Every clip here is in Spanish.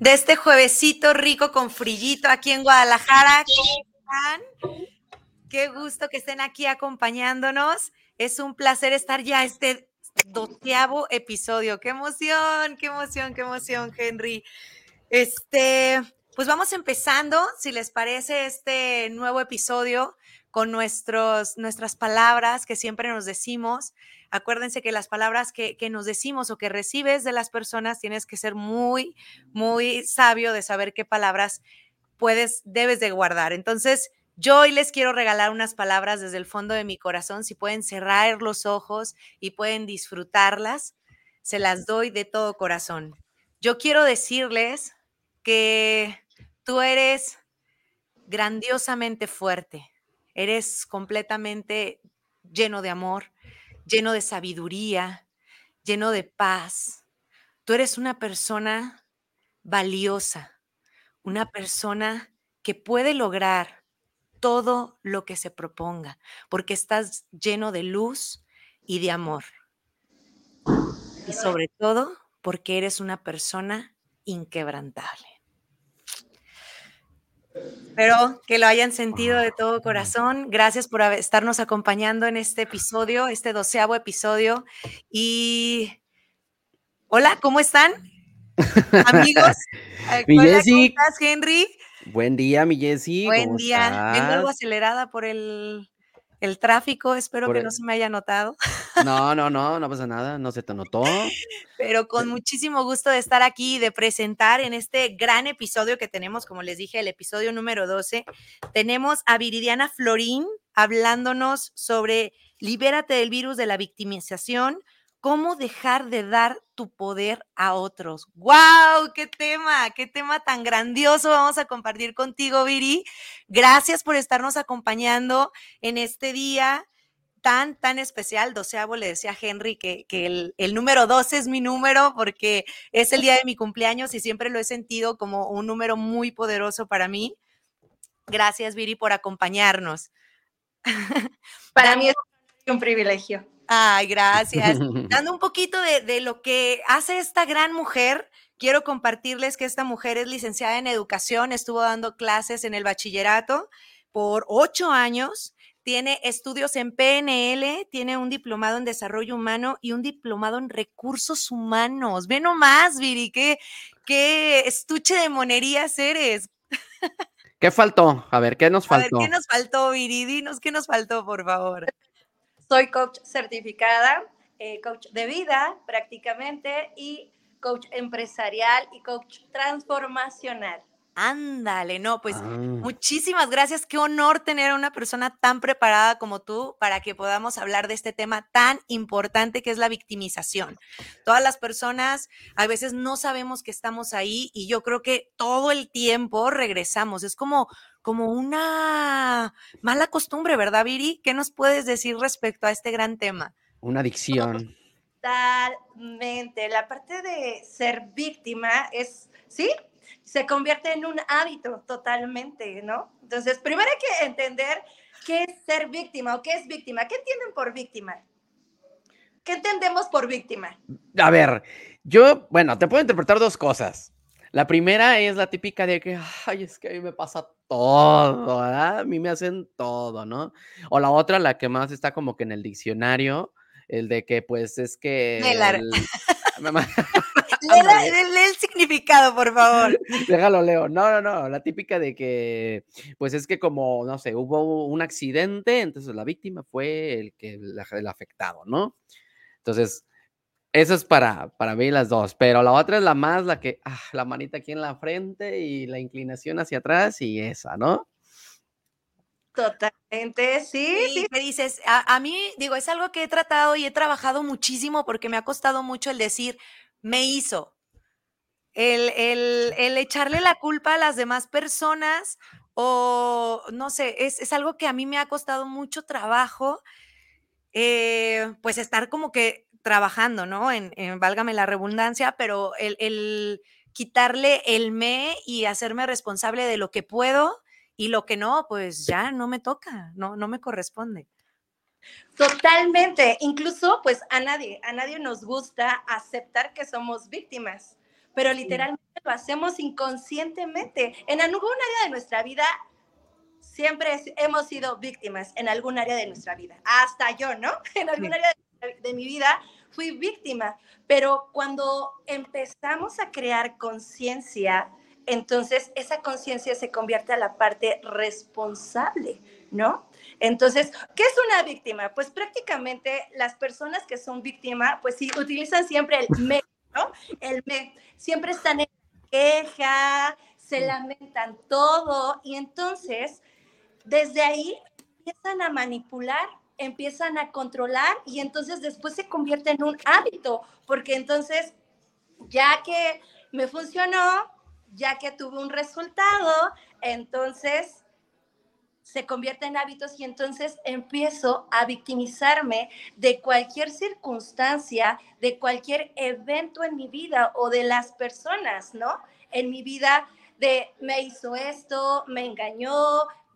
de este juevesito rico con frillito aquí en Guadalajara. ¿Cómo están? Qué gusto que estén aquí acompañándonos. Es un placer estar ya este doceavo episodio. Qué emoción, qué emoción, qué emoción, Henry. Este, pues vamos empezando, si les parece, este nuevo episodio con nuestros, nuestras palabras que siempre nos decimos. Acuérdense que las palabras que, que, nos decimos o que recibes de las personas tienes que ser muy, muy sabio de saber qué palabras puedes, debes de guardar. Entonces, yo hoy les quiero regalar unas palabras desde el fondo de mi corazón. Si pueden cerrar los ojos y pueden disfrutarlas, se las doy de todo corazón. Yo quiero decirles que tú eres grandiosamente fuerte, eres completamente lleno de amor, lleno de sabiduría, lleno de paz. Tú eres una persona valiosa, una persona que puede lograr todo lo que se proponga, porque estás lleno de luz y de amor. Y sobre todo, porque eres una persona inquebrantable. Espero que lo hayan sentido de todo corazón. Gracias por estarnos acompañando en este episodio, este doceavo episodio. Y hola, ¿cómo están? Amigos. mi hola, ¿cómo estás, Henry? Buen día, mi Jessy. Buen día. Estás? Vengo algo acelerada por el, el tráfico, espero por que el... no se me haya notado. No, no, no, no pasa nada, no se te notó. Pero con muchísimo gusto de estar aquí y de presentar en este gran episodio que tenemos, como les dije, el episodio número 12. Tenemos a Viridiana Florín hablándonos sobre libérate del virus de la victimización, cómo dejar de dar tu poder a otros. ¡Wow! ¡Qué tema! ¡Qué tema tan grandioso vamos a compartir contigo, Viri! Gracias por estarnos acompañando en este día tan, tan especial. Doceavo le decía a Henry que, que el, el, número 12 es mi número porque es el día de mi cumpleaños y siempre lo he sentido como un número muy poderoso para mí. Gracias, Viri, por acompañarnos. Para mí es un privilegio. Ay, gracias. Dando un poquito de, de, lo que hace esta gran mujer, quiero compartirles que esta mujer es licenciada en educación, estuvo dando clases en el bachillerato por ocho años, tiene estudios en PNL, tiene un diplomado en desarrollo humano y un diplomado en recursos humanos. Ve nomás, Viri, qué, qué estuche de monerías eres. ¿Qué faltó? A ver, ¿qué nos faltó? A ver, ¿qué nos faltó, Viri? Dinos qué nos faltó, por favor. Soy coach certificada, eh, coach de vida prácticamente y coach empresarial y coach transformacional. Ándale, no, pues ah. muchísimas gracias. Qué honor tener a una persona tan preparada como tú para que podamos hablar de este tema tan importante que es la victimización. Todas las personas a veces no sabemos que estamos ahí y yo creo que todo el tiempo regresamos. Es como, como una mala costumbre, ¿verdad, Viri? ¿Qué nos puedes decir respecto a este gran tema? Una adicción. Totalmente. La parte de ser víctima es, ¿sí? se convierte en un hábito totalmente, ¿no? Entonces, primero hay que entender qué es ser víctima o qué es víctima. ¿Qué entienden por víctima? ¿Qué entendemos por víctima? A ver, yo, bueno, te puedo interpretar dos cosas. La primera es la típica de que, ay, es que a mí me pasa todo, ¿verdad? A mí me hacen todo, ¿no? O la otra, la que más está como que en el diccionario, el de que, pues, es que... El... Lee, lee, el significado, por favor. Déjalo, Leo. No, no, no. La típica de que, pues es que como, no sé, hubo un accidente, entonces la víctima fue el que el afectado, ¿no? Entonces, eso es para, para mí las dos. Pero la otra es la más, la que, ah, la manita aquí en la frente y la inclinación hacia atrás y esa, ¿no? Total. Gente, sí, Sí, sí. dices, a, a mí, digo, es algo que he tratado y he trabajado muchísimo porque me ha costado mucho el decir, me hizo. El, el- el echarle la culpa a las demás personas o, no sé, es, es algo que a mí me ha costado mucho trabajo, eh, pues estar como que trabajando, ¿no? En, en válgame la redundancia, pero el, el quitarle el me y hacerme responsable de lo que puedo y lo que no, pues ya no me toca, no, no me corresponde. Totalmente. Incluso, pues a nadie, a nadie nos gusta aceptar que somos víctimas, pero literalmente lo hacemos inconscientemente. En algún área de nuestra vida siempre es- hemos sido víctimas, en algún área de nuestra vida. Hasta yo, ¿no? En algún Sí. área de, de mi vida fui víctima, pero cuando empezamos a crear conciencia, entonces esa conciencia se convierte a la parte responsable, ¿no? Entonces, ¿qué es una víctima? Pues prácticamente las personas que son víctimas, pues sí, utilizan siempre el me, ¿no? El me. Siempre están en queja, se lamentan todo y entonces desde ahí empiezan a manipular, empiezan a controlar y entonces después se convierte en un hábito, porque entonces ya que me funcionó, ya que tuve un resultado, entonces se convierte en hábitos y entonces empiezo a victimizarme de cualquier circunstancia, de cualquier evento en mi vida o de las personas, ¿no? En mi vida de me hizo esto, me engañó,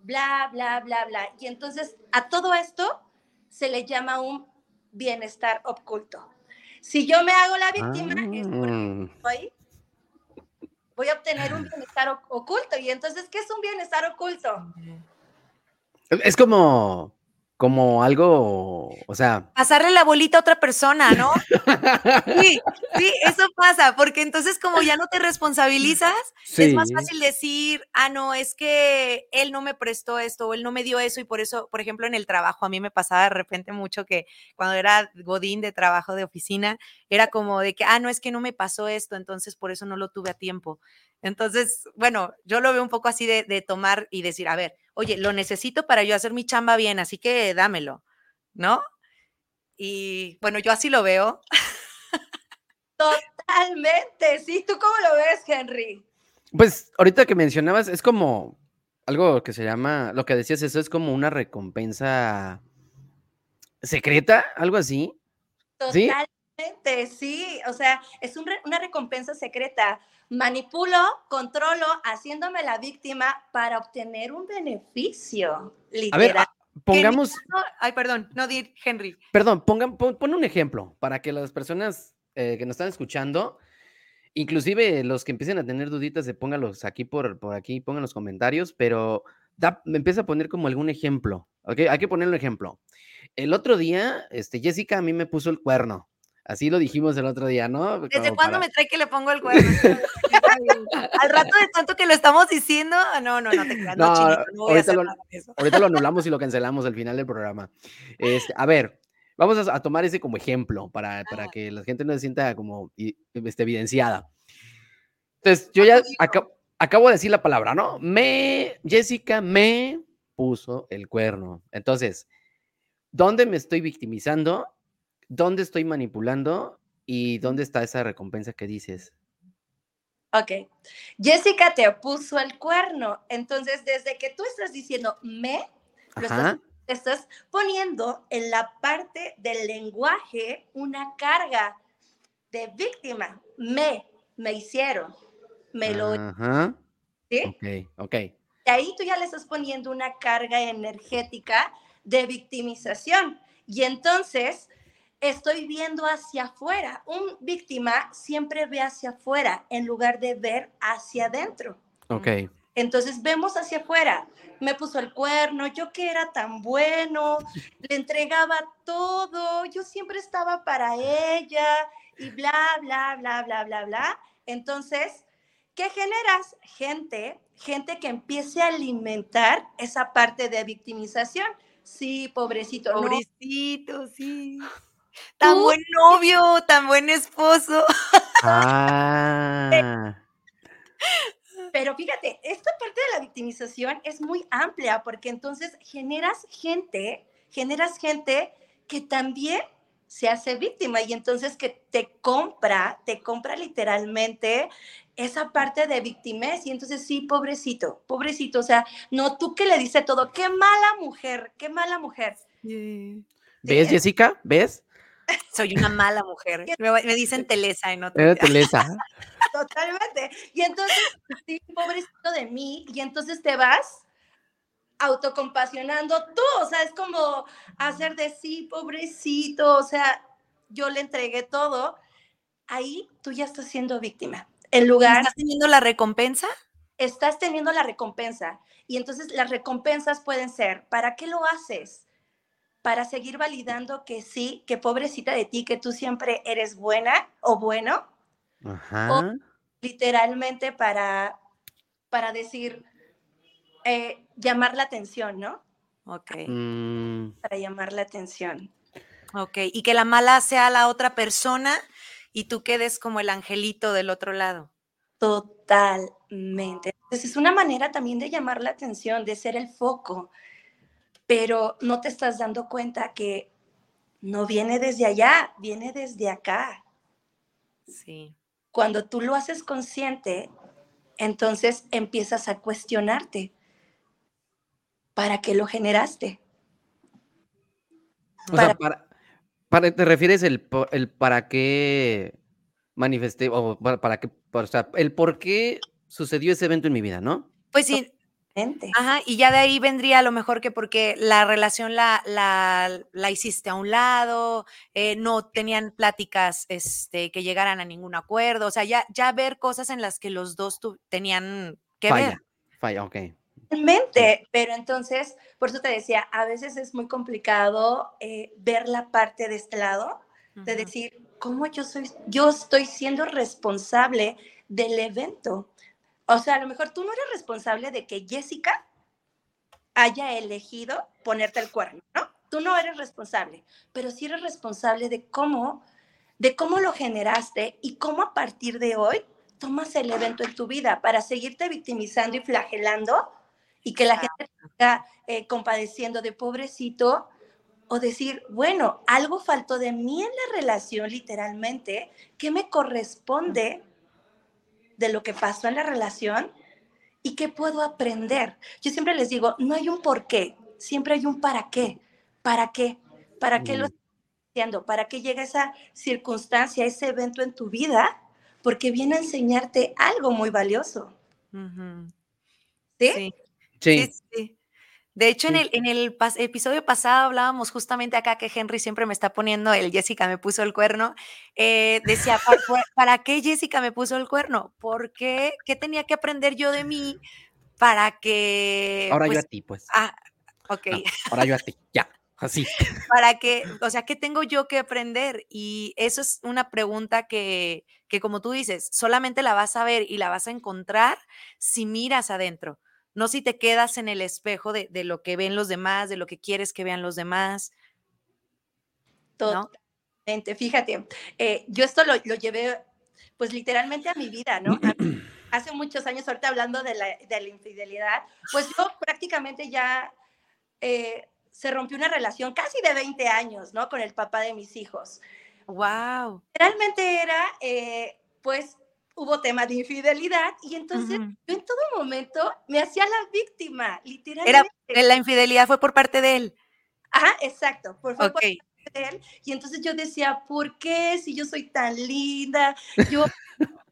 bla, bla, bla, bla. Y entonces a todo esto se le llama un bienestar oculto. Si yo me hago la víctima, es porque Mm. voy, a obtener un bienestar oculto. Y entonces, ¿qué es un bienestar oculto? Es como, como algo, o sea, Pasarle la bolita a otra persona, ¿no? Sí, sí, eso pasa, porque entonces como ya no te responsabilizas, es más fácil decir, ah, no, es que él no me prestó esto o él no me dio eso y por eso, por ejemplo, en el trabajo, a mí me pasaba de repente mucho que cuando era godín de trabajo de oficina, era como de que, ah, no, es que no me pasó esto, entonces por eso no lo tuve a tiempo. Entonces, bueno, yo lo veo un poco así de, de tomar y decir, a ver, oye, lo necesito para yo hacer mi chamba bien, así que dámelo, ¿no? Y bueno, yo así lo veo. Totalmente, sí. ¿Tú cómo lo ves, Henry? Pues ahorita que mencionabas, es como algo que se llama, lo que decías, eso es como una recompensa secreta, algo así. ¿Sí? Totalmente, sí. O sea, es un re- una recompensa secreta. Manipulo, controlo, haciéndome la víctima para obtener un beneficio. A ver, Literal. ah, pongamos, ay, perdón, no di Henry. perdón, pongan, pon, pon un ejemplo para que las personas eh, que nos están escuchando, inclusive los que empiecen a tener duditas, se pónganlos aquí por, por aquí, pongan los comentarios, pero da, me empieza a poner como algún ejemplo, ¿ok? Hay que poner un ejemplo. El otro día, este, Jessica a mí me puso el cuerno. Así lo dijimos el otro día, ¿no? ¿Desde cuándo para- me trae que le pongo el cuerno? Al rato de tanto que lo estamos diciendo, ah, no, no, no te creas, no, No, chinito, no voy a ahorita hacer lo- nada de eso. Ahorita lo anulamos y lo cancelamos al final del programa. Este, a ver, vamos a, a tomar ese como ejemplo para, para que la gente no se sienta como este, evidenciada. Entonces, yo ya aca- acabo de decir la palabra, ¿no? Me, Jessica me puso el cuerno. Entonces, ¿dónde me estoy victimizando? ¿Dónde estoy manipulando? ¿Y dónde está esa recompensa que dices? Ok. Jessica te puso el cuerno. Entonces, desde que tú estás diciendo me, lo estás poniendo en la parte del lenguaje una carga de víctima. Me, me hicieron, me lo... Ajá. ¿sí? Ok, ok. Y ahí tú ya le estás poniendo una carga energética de victimización. Y entonces estoy viendo hacia afuera. Un víctima siempre ve hacia afuera en lugar de ver hacia adentro. Ok. Entonces vemos hacia afuera. Me puso el cuerno, yo que era tan bueno, le entregaba todo, yo siempre estaba para ella y bla, bla, bla, bla, bla, bla. Entonces, ¿qué generas? Gente, gente que empiece a alimentar esa parte de victimización. Sí, pobrecito, no, Pobrecito, sí. Tan Tú- buen novio, tan buen esposo. Ah. pero fíjate, esta parte de la victimización es muy amplia porque entonces generas gente, generas gente que también se hace víctima y entonces que te compra, te compra literalmente esa parte de victimez y entonces sí, pobrecito, pobrecito, o sea, no tú que le dices todo, qué mala mujer, qué mala mujer. ¿Ves, Jessica? ¿Ves? Soy una mala mujer. Me, dicen Telesa en otro. Era Telesa. Totalmente. Y entonces, sí, pobrecito de mí, y entonces te vas autocompasionando tú, o sea, es como hacer de sí, pobrecito, o sea, yo le entregué todo, ahí tú ya estás siendo víctima. En lugar... ¿Estás teniendo la recompensa? Estás teniendo la recompensa. Y entonces las recompensas pueden ser, ¿para qué lo haces? Para seguir validando que sí, que pobrecita de ti, que tú siempre eres buena o bueno. Ajá. literalmente para, para decir, eh, llamar la atención, ¿no? Ok. Mm, Para llamar la atención. Ok. Y que la mala sea la otra persona y tú quedes como el angelito del otro lado. Totalmente. Entonces es una manera también de llamar la atención, de ser el foco, pero no te estás dando cuenta que no viene desde allá, viene desde acá. Sí. Cuando tú lo haces consciente, entonces empiezas a cuestionarte. ¿Para qué lo generaste? o sea, Para- para, para- ¿te refieres el para qué manifesté, o para, para qué, o sea, el por qué sucedió ese evento en mi vida, ¿no? Pues sí, Mente. ajá, y ya de ahí vendría a lo mejor que porque la relación la, la, la hiciste a un lado, eh, no tenían pláticas este, que llegaran a ningún acuerdo, o sea, ya, ya ver cosas en las que los dos tu- tenían que Falla, ver. falla, ok. Totalmente, pero entonces, por eso te decía, a veces es muy complicado eh, ver la parte de este lado, de decir, ¿cómo yo soy, yo estoy siendo responsable del evento? O sea, a lo mejor tú no eres responsable de que Jessica haya elegido ponerte el cuerno, ¿no? Tú no eres responsable, pero sí eres responsable de cómo, de cómo lo generaste y cómo a partir de hoy tomas el evento en tu vida para seguirte victimizando y flagelando y que la gente te siga eh, compadeciendo de pobrecito o decir, bueno, algo faltó de mí en la relación literalmente, ¿qué me corresponde de lo que pasó en la relación y qué puedo aprender? Yo siempre les digo, no hay un por qué, siempre hay un para qué, para qué, para qué lo estás haciendo, para qué llega esa circunstancia, ese evento en tu vida, porque viene a enseñarte algo muy valioso. Sí, Sí, sí. De hecho, en Sí. el, en el pas- episodio pasado hablábamos justamente acá que Henry siempre me está poniendo el Jessica me puso el cuerno. eh, decía, "¿Para- para- ¿para qué Jessica me puso el cuerno? ¿Por qué? ¿Qué tenía que aprender yo de mí para que... ahora yo pues, a ti, pues. ah, ok, No, ahora yo a ti, ya, así. para que, o sea, ¿qué tengo yo que aprender? Y eso es una pregunta que, que como tú dices, solamente la vas a ver y la vas a encontrar si miras adentro, no si te quedas en el espejo de, de lo que ven los demás, de lo que quieres que vean los demás. ¿no? Totalmente. Fíjate, eh, yo esto lo, lo llevé, pues literalmente a mi vida, ¿no? Hace muchos años, ahorita hablando de la, de la infidelidad, pues yo prácticamente ya eh, se rompió una relación casi de 20 años, ¿no? Con el papá de mis hijos. Wow. Realmente era, eh, pues, hubo tema de infidelidad y entonces Ujú. yo en todo momento me hacía la víctima, Era, literalmente. la infidelidad fue por parte de él. Ajá, exacto. Por favor, Ok. de él. Y entonces yo decía, ¿por qué si yo soy tan linda? Yo,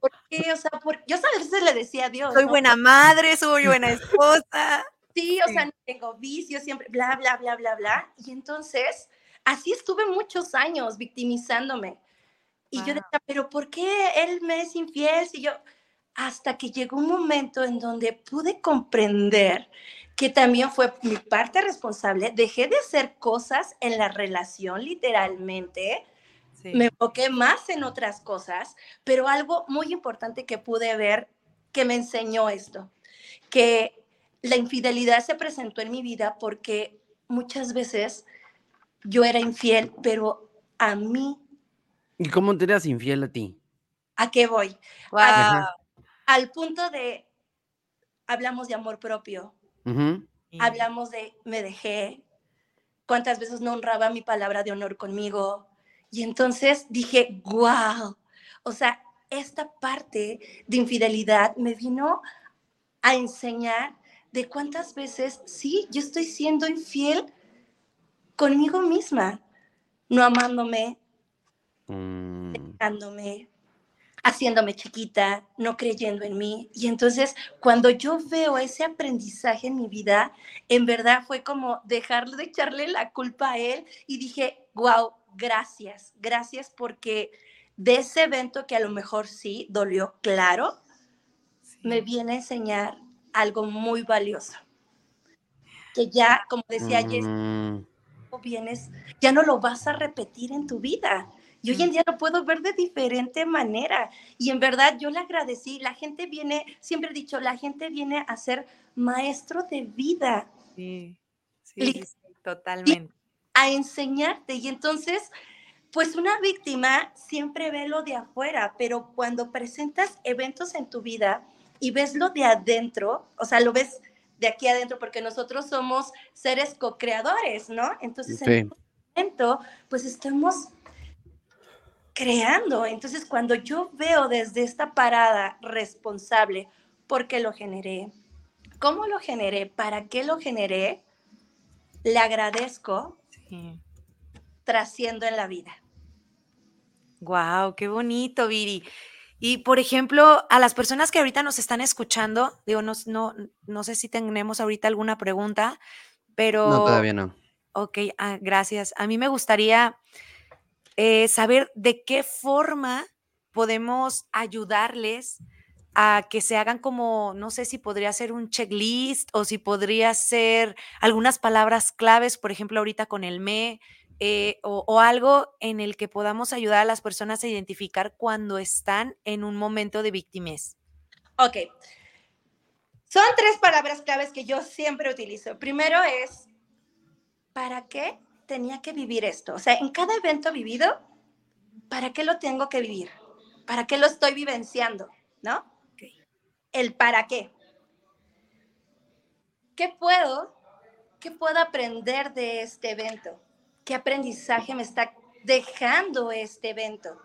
¿por qué? O sea, por... yo a veces le decía a Dios, Soy ¿no? buena madre, soy buena esposa. Sí, o Sí. sea, no tengo vicios, siempre, bla, bla, bla, bla, bla. Y entonces, así estuve muchos años victimizándome. Y yo decía, ¿pero por qué él me es infiel? Si yo, hasta que llegó un momento en donde pude comprender que también fue mi parte responsable, dejé de hacer cosas en la relación literalmente, Sí. me enfoqué más en otras cosas, pero algo muy importante que pude ver que me enseñó esto, que la infidelidad se presentó en mi vida porque muchas veces yo era infiel, pero a mí, ¿Y cómo te eras infiel a ti? ¿a qué voy? Wow. Ajá. Al punto de hablamos de amor propio, hablamos de me dejé, cuántas veces no honraba mi palabra de honor conmigo. Y entonces dije, wow, o sea, esta parte de infidelidad me vino a enseñar de cuántas veces, sí, yo estoy siendo infiel conmigo misma, no amándome, Mm, dándome, haciéndome chiquita, no creyendo en mí. Y entonces, cuando yo veo ese aprendizaje en mi vida, en verdad fue como dejar de echarle la culpa a él y dije, wow, gracias, gracias porque de ese evento que a lo mejor sí dolió, claro, me viene a enseñar algo muy valioso. Que ya, como decía Jess, mm, vienes, ya no lo vas a repetir en tu vida. Y hoy en día lo puedo ver de diferente manera. Y en verdad yo le agradecí. La gente viene, siempre he dicho, la gente viene a ser maestro de vida, Sí, sí, sí, totalmente. a enseñarte. Y entonces, pues una víctima siempre ve lo de afuera, pero cuando presentas eventos en tu vida y ves lo de adentro, o sea, lo ves de aquí adentro, porque nosotros somos seres co-creadores, ¿no? Entonces, en Sí. este momento, pues estamos creando. Entonces, cuando yo veo desde esta parada responsable, ¿por qué lo generé? ¿Cómo lo generé? ¿Para qué lo generé? Le agradezco, Sí. trasciendo en la vida. Wow, qué bonito, Viri. Y por ejemplo, a las personas que ahorita nos están escuchando, digo, no, no, no sé si tenemos ahorita alguna pregunta, pero. No, todavía no. Ok, ah, gracias. A mí me gustaría eh, saber de qué forma podemos ayudarles a que se hagan como, no sé si podría ser un checklist o si podría ser algunas palabras claves, por ejemplo, ahorita con el me, eh, o, algo en el que podamos ayudar a las personas a identificar cuando están en un momento de victimez. Ok. Son tres palabras claves que yo siempre utilizo. Primero es, ¿para qué tenía que vivir esto? O sea, en cada evento vivido, ¿para qué lo tengo que vivir? ¿Para qué lo estoy vivenciando? ¿No? El para qué. ¿Qué puedo, qué puedo aprender de este evento? ¿Qué aprendizaje me está dejando este evento?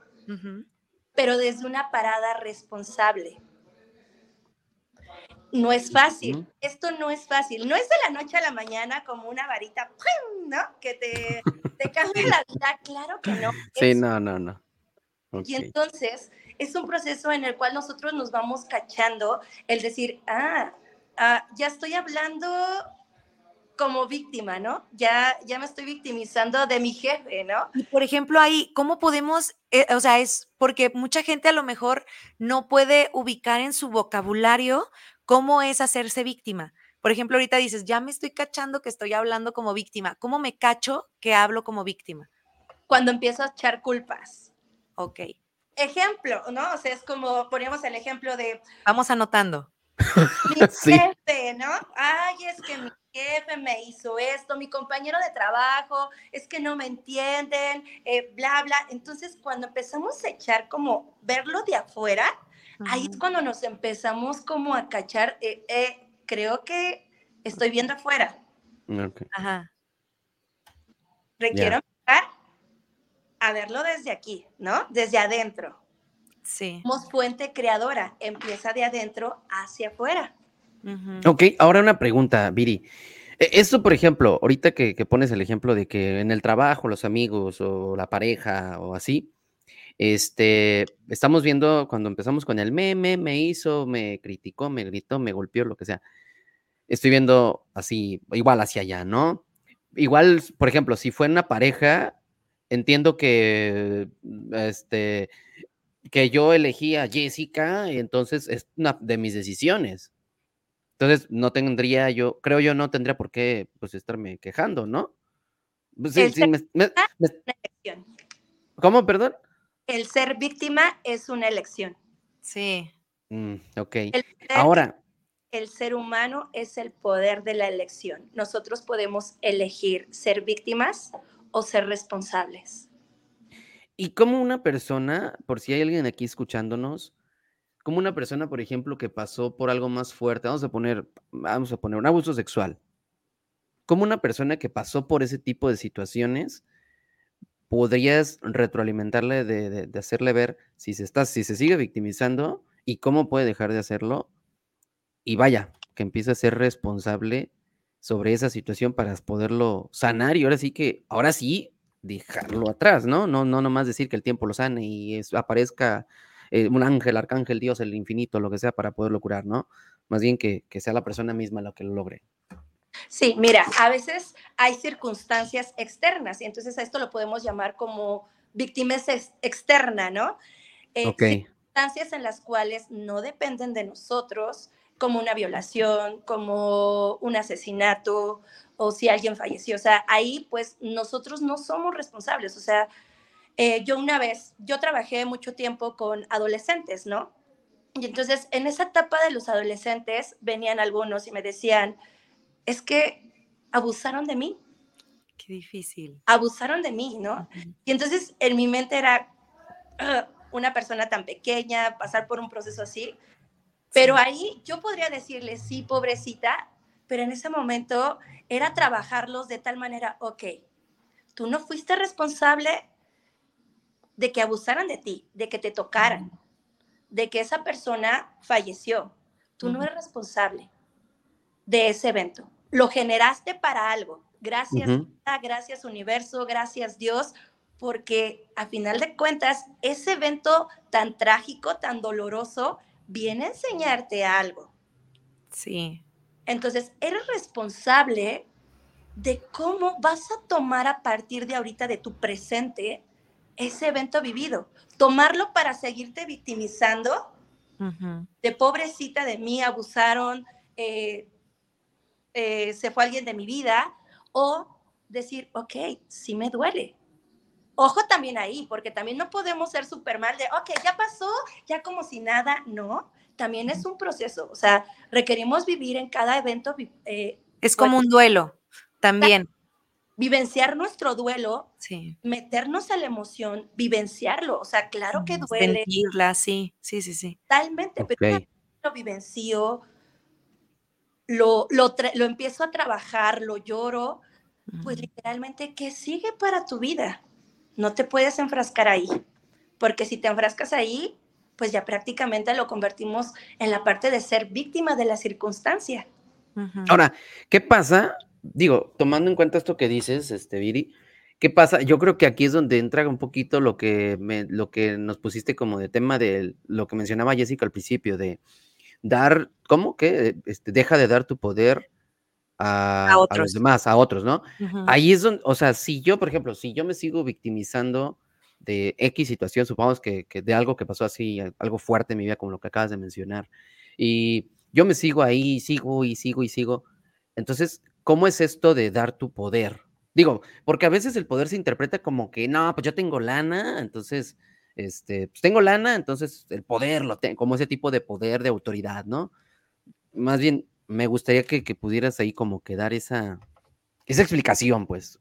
Pero desde una parada responsable. No es fácil, esto no es fácil, no es de la noche a la mañana como una varita, ¡pum! ¿no? Que te, te cambia la vida, claro que no. Sí, Es- no, no, no. Ok. Y entonces es un proceso en el cual nosotros nos vamos cachando el decir, ah, ah, ya estoy hablando como víctima, ¿no? Ya, ya me estoy victimizando de mi jefe, ¿no? Y por ejemplo, ahí, ¿cómo podemos, eh, o sea, es porque mucha gente a lo mejor no puede ubicar en su vocabulario cómo es hacerse víctima? Por ejemplo, ahorita dices, ya me estoy cachando que estoy hablando como víctima. ¿Cómo me cacho que hablo como víctima? Cuando empiezo a echar culpas. Ok, ejemplo, ¿no? O sea, es como poníamos el ejemplo de vamos anotando. mi Sí. jefe, ¿no? Ay, es que mi jefe me hizo esto, mi compañero de trabajo, es que no me entienden, eh, bla, bla. Entonces, cuando empezamos a echar como verlo de afuera, ahí es cuando nos empezamos como a cachar, eh, eh, creo que estoy viendo afuera. Ajá. requiero empezar a verlo desde aquí, ¿no? Desde adentro. Sí. Somos fuente creadora, empieza de adentro hacia afuera. Ujú. Ok, ahora una pregunta, Viri. E- Esto, por ejemplo, ahorita que, que pones el ejemplo de que en el trabajo, los amigos o la pareja o así, este, estamos viendo cuando empezamos con el meme, me hizo, me criticó, me gritó, me golpeó, lo que sea. Estoy viendo así, igual hacia allá, ¿no? Igual, por ejemplo, si fue una pareja, entiendo que, este, que yo elegí a Jessica, y entonces es una de mis decisiones. Entonces, no tendría yo, creo yo, no tendría por qué, pues, estarme quejando, ¿no? Pues, sí, sí, me-. ¿Cómo, perdón? El ser víctima es una elección. Sí. Mm, ok. El Ahora, el ser humano es el poder de la elección. Nosotros podemos elegir ser víctimas o ser responsables. ¿y cómo una persona, por si hay alguien aquí escuchándonos, como una persona, por ejemplo, que pasó por algo más fuerte, vamos a poner, vamos a poner un abuso sexual, como una persona que pasó por ese tipo de situaciones, podrías retroalimentarle de, de, hacerle ver si se está, si se sigue victimizando y cómo puede dejar de hacerlo. Y vaya, que empiece a ser responsable sobre esa situación para poderlo sanar y ahora sí que, ahora sí, dejarlo atrás, ¿no? No, no nomás decir que el tiempo lo sane y aparezca eh, un ángel, arcángel, Dios, el infinito, lo que sea, para poderlo curar, ¿no? Más bien que, que sea la persona misma la que lo logre. Sí, mira, a veces hay circunstancias externas y entonces a esto lo podemos llamar como víctimas externa, ¿no? Eh, Circunstancias en las cuales no dependen de nosotros, como una violación, como un asesinato o si alguien falleció. O sea, ahí pues nosotros no somos responsables. O sea, eh, yo una vez, yo trabajé mucho tiempo con adolescentes, ¿no? Y entonces en esa etapa de los adolescentes venían algunos y me decían, es que abusaron de mí. Qué difícil. Abusaron de mí, ¿no? Y entonces en mi mente era una persona tan pequeña, pasar por un proceso así. Pero ahí yo podría decirle, sí, pobrecita, pero en ese momento era trabajarlos de tal manera, ok, tú no fuiste responsable de que abusaran de ti, de que te tocaran, de que esa persona falleció. Tú no eres responsable de ese evento. Lo generaste para algo. Gracias, gracias universo, gracias Dios, porque a final de cuentas, ese evento tan trágico, tan doloroso, viene a enseñarte algo. Sí. Entonces, eres responsable de cómo vas a tomar a partir de ahorita de tu presente ese evento vivido. Tomarlo para seguirte victimizando de pobrecita de mí, abusaron, eh, eh, se fue alguien de mi vida, o decir, ok, sí me duele. Ojo también ahí, porque también no podemos ser súper mal de, ok, ya pasó, ya como si nada, no. También es un proceso, o sea, requerimos vivir en cada evento. Eh, es como un duelo, también vivenciar nuestro duelo, meternos a la emoción, vivenciarlo. O sea, claro que duele. Sentirla, sí, sí, sí, sí. Totalmente, pero lo vivencio, lo, lo, lo, empiezo a trabajar, lo lloro, pues literalmente, ¿qué sigue para tu vida? No te puedes enfrascar ahí, porque si te enfrascas ahí, pues ya prácticamente lo convertimos en la parte de ser víctima de la circunstancia. Ahora, ¿qué pasa digo, tomando en cuenta esto que dices, este, Viri, ¿qué pasa? Yo creo que aquí es donde entra un poquito lo que, me, lo que nos pusiste como de tema de lo que mencionaba Jessica al principio, de dar, ¿cómo? que este, deja de dar tu poder a, los demás, a otros, ¿no? Ahí es donde, o sea, si yo, por ejemplo, si yo me sigo victimizando de X situación, supongamos que, que de algo que pasó así, algo fuerte en mi vida, como lo que acabas de mencionar, y yo me sigo ahí, sigo y sigo y sigo, entonces ¿cómo es esto de dar tu poder? Digo, porque a veces el poder se interpreta como que, no, pues yo tengo lana, entonces, este, pues tengo lana, entonces el poder lo tengo, como ese tipo de poder de autoridad, ¿no? Más bien, me gustaría que, pudieras ahí como que dar esa, esa explicación, pues.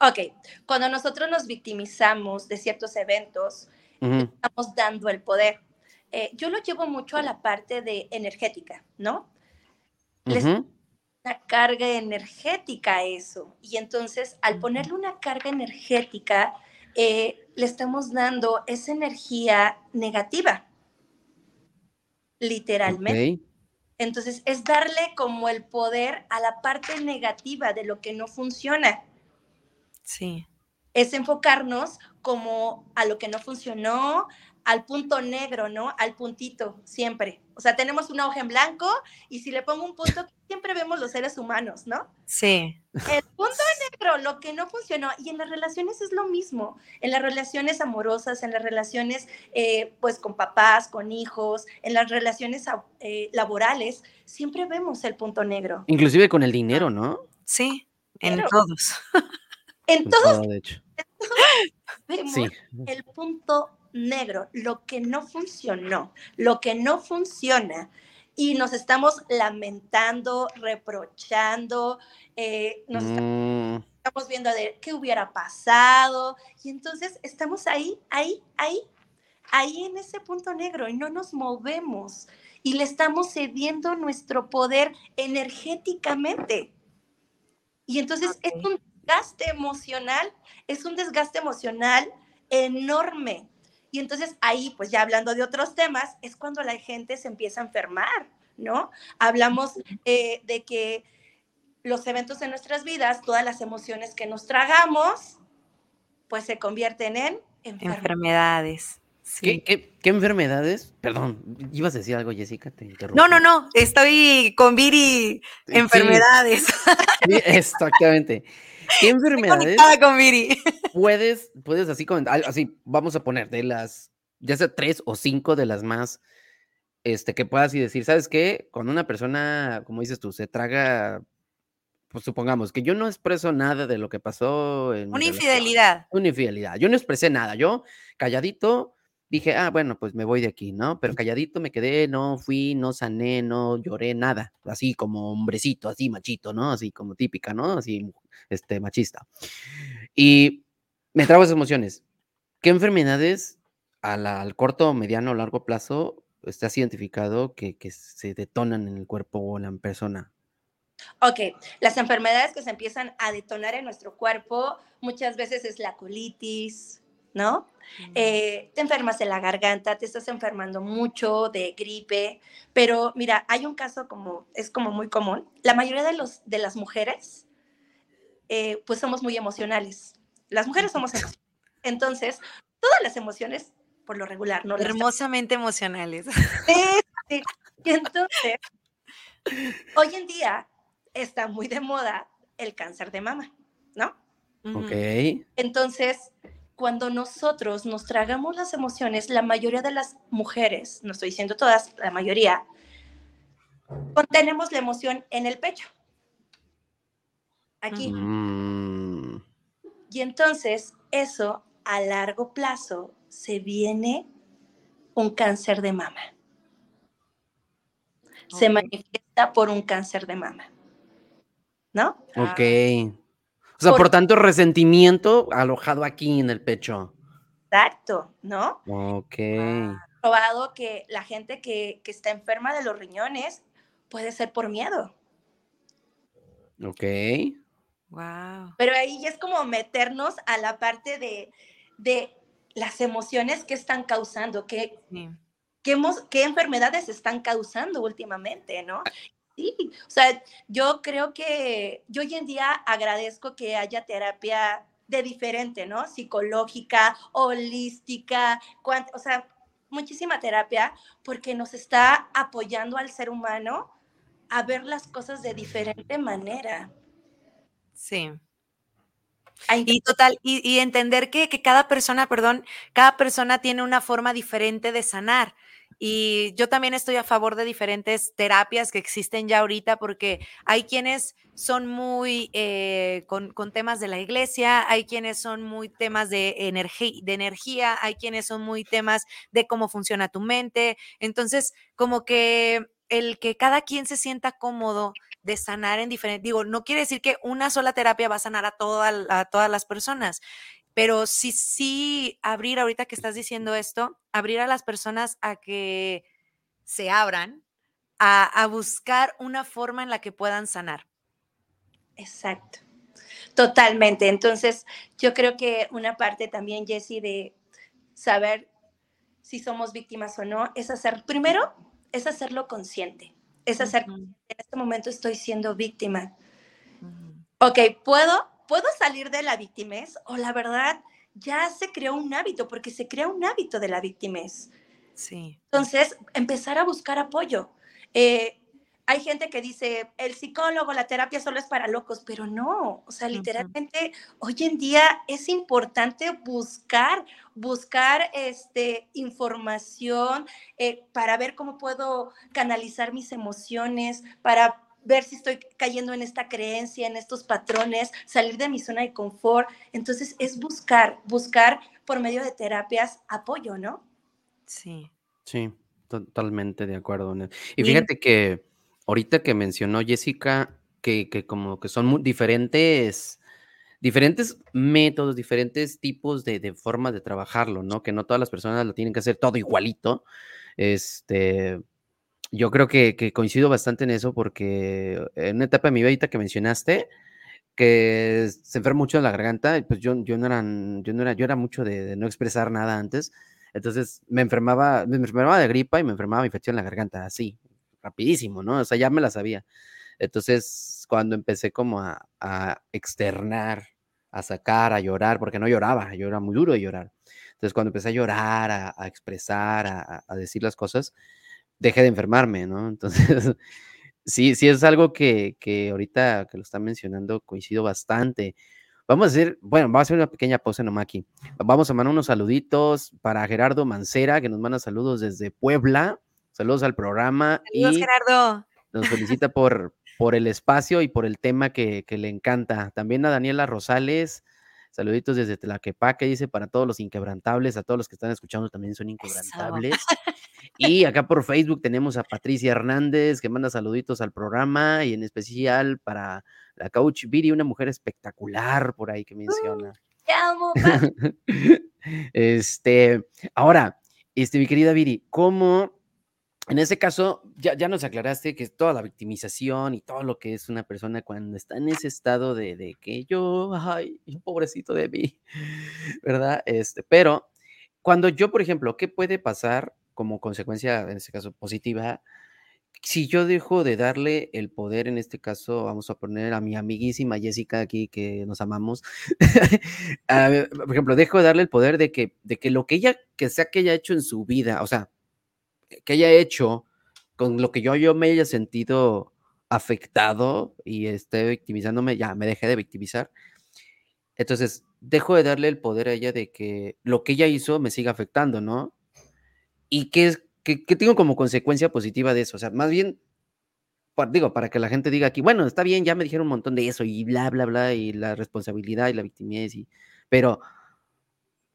Ok, cuando nosotros nos victimizamos de ciertos eventos, estamos dando el poder. Eh, yo lo llevo mucho a la parte de energética, ¿no? carga energética a eso. Y entonces, al ponerle una carga energética, eh, le estamos dando esa energía negativa, literalmente. Entonces, es darle como el poder a la parte negativa de lo que no funciona. Sí. Es enfocarnos como a lo que no funcionó, al punto negro, ¿no? Al puntito, siempre. O sea, tenemos una hoja en blanco y si le pongo un punto, siempre vemos los seres humanos, ¿no? Sí. El punto negro, lo que no funcionó. Y en las relaciones es lo mismo. En las relaciones amorosas, en las relaciones, eh, pues, con papás, con hijos, en las relaciones eh, laborales, siempre vemos el punto negro. Inclusive con el dinero, ¿no? Sí, en todos. En todos. de hecho. vemos el punto negro, lo que no funcionó, lo que no funciona. Y nos estamos lamentando, reprochando, eh, nos mm. estamos viendo de qué hubiera pasado. Y entonces estamos ahí, ahí, ahí. ahí en ese punto negro y no nos movemos y le estamos cediendo nuestro poder energéticamente. Y entonces es un desgaste emocional, es un desgaste emocional enorme. Y entonces ahí, pues ya hablando de otros temas, es cuando la gente se empieza a enfermar, ¿no? Hablamos eh, de que los eventos de nuestras vidas, todas las emociones que nos tragamos, pues se convierten en enfermedades. ¿Qué, enfermedades? Perdón, ibas a decir algo, Jessica, te interrumpí. No, no, no, estoy con Viri enfermedades. exactamente. ¿Qué enfermedades con Viri. puedes, puedes así comentar, así vamos a poner de las, ya sea tres o cinco de las más, este, que puedas y decir, ¿sabes qué? Cuando una persona, como dices tú, se traga pues supongamos que yo no expreso nada de lo que pasó en una infidelidad. Una infidelidad. Yo no expresé nada. Yo calladito dije, ah, bueno, pues me voy de aquí, ¿no? Pero calladito me quedé, no fui, no sané, no lloré nada, así como hombrecito, así machito, ¿no? Así como típica, ¿no? Así, este, machista. Y me trago esas emociones. ¿Qué enfermedades al corto, mediano o largo plazo estás identificado que, que se detonan en el cuerpo o en la persona? Ok, las enfermedades que se empiezan a detonar en nuestro cuerpo muchas veces es la colitis, ¿no? Eh, te enfermas de la garganta, te estás enfermando mucho de gripe, pero mira, hay un caso como, es como muy común. La mayoría de, los, de las mujeres, eh, pues somos muy emocionales. Las mujeres somos emocionales. Entonces, todas las emociones, por lo regular, ¿no? Hermosamente emocionales. Sí, sí. Y entonces, hoy en día está muy de moda el cáncer de mama, ¿no? Ok. Entonces, cuando nosotros nos tragamos las emociones, la mayoría de las mujeres, no estoy diciendo todas, la mayoría, contenemos la emoción en el pecho. Aquí. Mm. Y entonces eso a largo plazo se viene un cáncer de mama. Se manifiesta por un cáncer de mama. ¿No? Ok. O sea, por, tanto, resentimiento alojado aquí en el pecho. Exacto, ¿no? Ok. probado que la gente que, está enferma de los riñones puede ser por miedo. Ok. Wow. Pero ahí ya es como meternos a la parte de, de las emociones que están causando, que, qué enfermedades están causando últimamente, ¿no? Sí, o sea, yo creo que yo hoy en día agradezco que haya terapia de diferente, ¿no? Psicológica, holística, o sea, muchísima terapia porque nos está apoyando al ser humano a ver las cosas de diferente manera. Sí. Y total, y, entender que, que, cada persona, perdón, cada persona tiene una forma diferente de sanar. Y yo también estoy a favor de diferentes terapias que existen ya ahorita porque hay quienes son muy eh, con, temas de la iglesia, hay quienes son muy temas de, de energía, hay quienes son muy temas de cómo funciona tu mente. Entonces, como que el que cada quien se sienta cómodo de sanar en diferentes, digo, no quiere decir que una sola terapia va a sanar a, a todas las personas pero sí, sí, abrir ahorita que estás diciendo esto, abrir a las personas a que se abran, a, buscar una forma en la que puedan sanar. Exacto. Totalmente. Entonces, yo creo que una parte también, Jessie, de saber si somos víctimas o no, es hacer, primero, es hacerlo consciente. Es hacer, en este momento estoy siendo víctima. Ok, puedo ¿puedo salir de la victimez? O la verdad, ya se creó un hábito, porque se crea un hábito de la victimez. Sí. Entonces, empezar a buscar apoyo. Eh, hay gente que dice, el psicólogo, la terapia solo es para locos, pero no, o sea, literalmente hoy en día es importante buscar, buscar este, información eh, para ver cómo puedo canalizar mis emociones, para ver si estoy cayendo en esta creencia, en estos patrones, salir de mi zona de confort. Entonces es buscar, buscar por medio de terapias apoyo, ¿no? Sí. Sí, totalmente de acuerdo. Y fíjate que ahorita que mencionó Jessica que, que como que son muy diferentes diferentes métodos, diferentes tipos de, de formas de trabajarlo, ¿no? Que no todas las personas lo tienen que hacer todo igualito. Este, yo creo que, que coincido bastante en eso porque en una etapa de mi vida que mencionaste, que se enferma mucho en la garganta, pues yo, yo no era, yo no era, yo era mucho de, no expresar nada antes, entonces me enfermaba, me enfermaba de gripa y me enfermaba de infección en la garganta, así, rapidísimo, ¿no? O sea, ya me la sabía. Entonces, cuando empecé como a, a externar, a sacar, a llorar, porque no lloraba, yo era muy duro de llorar. Entonces, cuando empecé a llorar, a, expresar, a, decir las cosas, dejé de enfermarme, ¿no? Entonces, sí, sí es algo que, que ahorita que lo está mencionando coincido bastante. Vamos a hacer, bueno, vamos a hacer una pequeña pausa nomás aquí. Vamos a mandar unos saluditos para Gerardo Mancera, que nos manda saludos desde Puebla. Saludos al programa. Saludos, y Gerardo. Nos felicita por, por el espacio y por el tema que, que, le encanta. También a Daniela Rosales, saluditos desde Tlaquepaque, dice para todos los inquebrantables, a todos los que están escuchando también son inquebrantables. Eso. Y acá por Facebook tenemos a Patricia Hernández que manda saluditos al programa y en especial para la coach Viri, una mujer espectacular por ahí que menciona. Te amo. este, ahora, este, mi querida Viri, ¿cómo en ese caso, ya, ya, nos aclaraste que toda la victimización y todo lo que es una persona cuando está en ese estado de, de que yo, ay, pobrecito de mí, ¿verdad? Este, pero cuando yo, por ejemplo, ¿qué puede pasar como consecuencia, en este caso positiva, si yo dejo de darle el poder, en este caso, vamos a poner a mi amiguísima Jessica aquí, que nos amamos, por ejemplo, dejo de darle el poder de que, de que lo que ella, que sea que haya hecho en su vida, o sea, que haya hecho con lo que yo, yo me haya sentido afectado y esté victimizándome, ya me dejé de victimizar. Entonces, dejo de darle el poder a ella de que lo que ella hizo me siga afectando, ¿no? Y que, que, que tengo como consecuencia positiva de eso. O sea, más bien, por, digo, para que la gente diga aquí, bueno, está bien, ya me dijeron un montón de eso y bla, bla, bla, y la responsabilidad y la victimez, y, pero,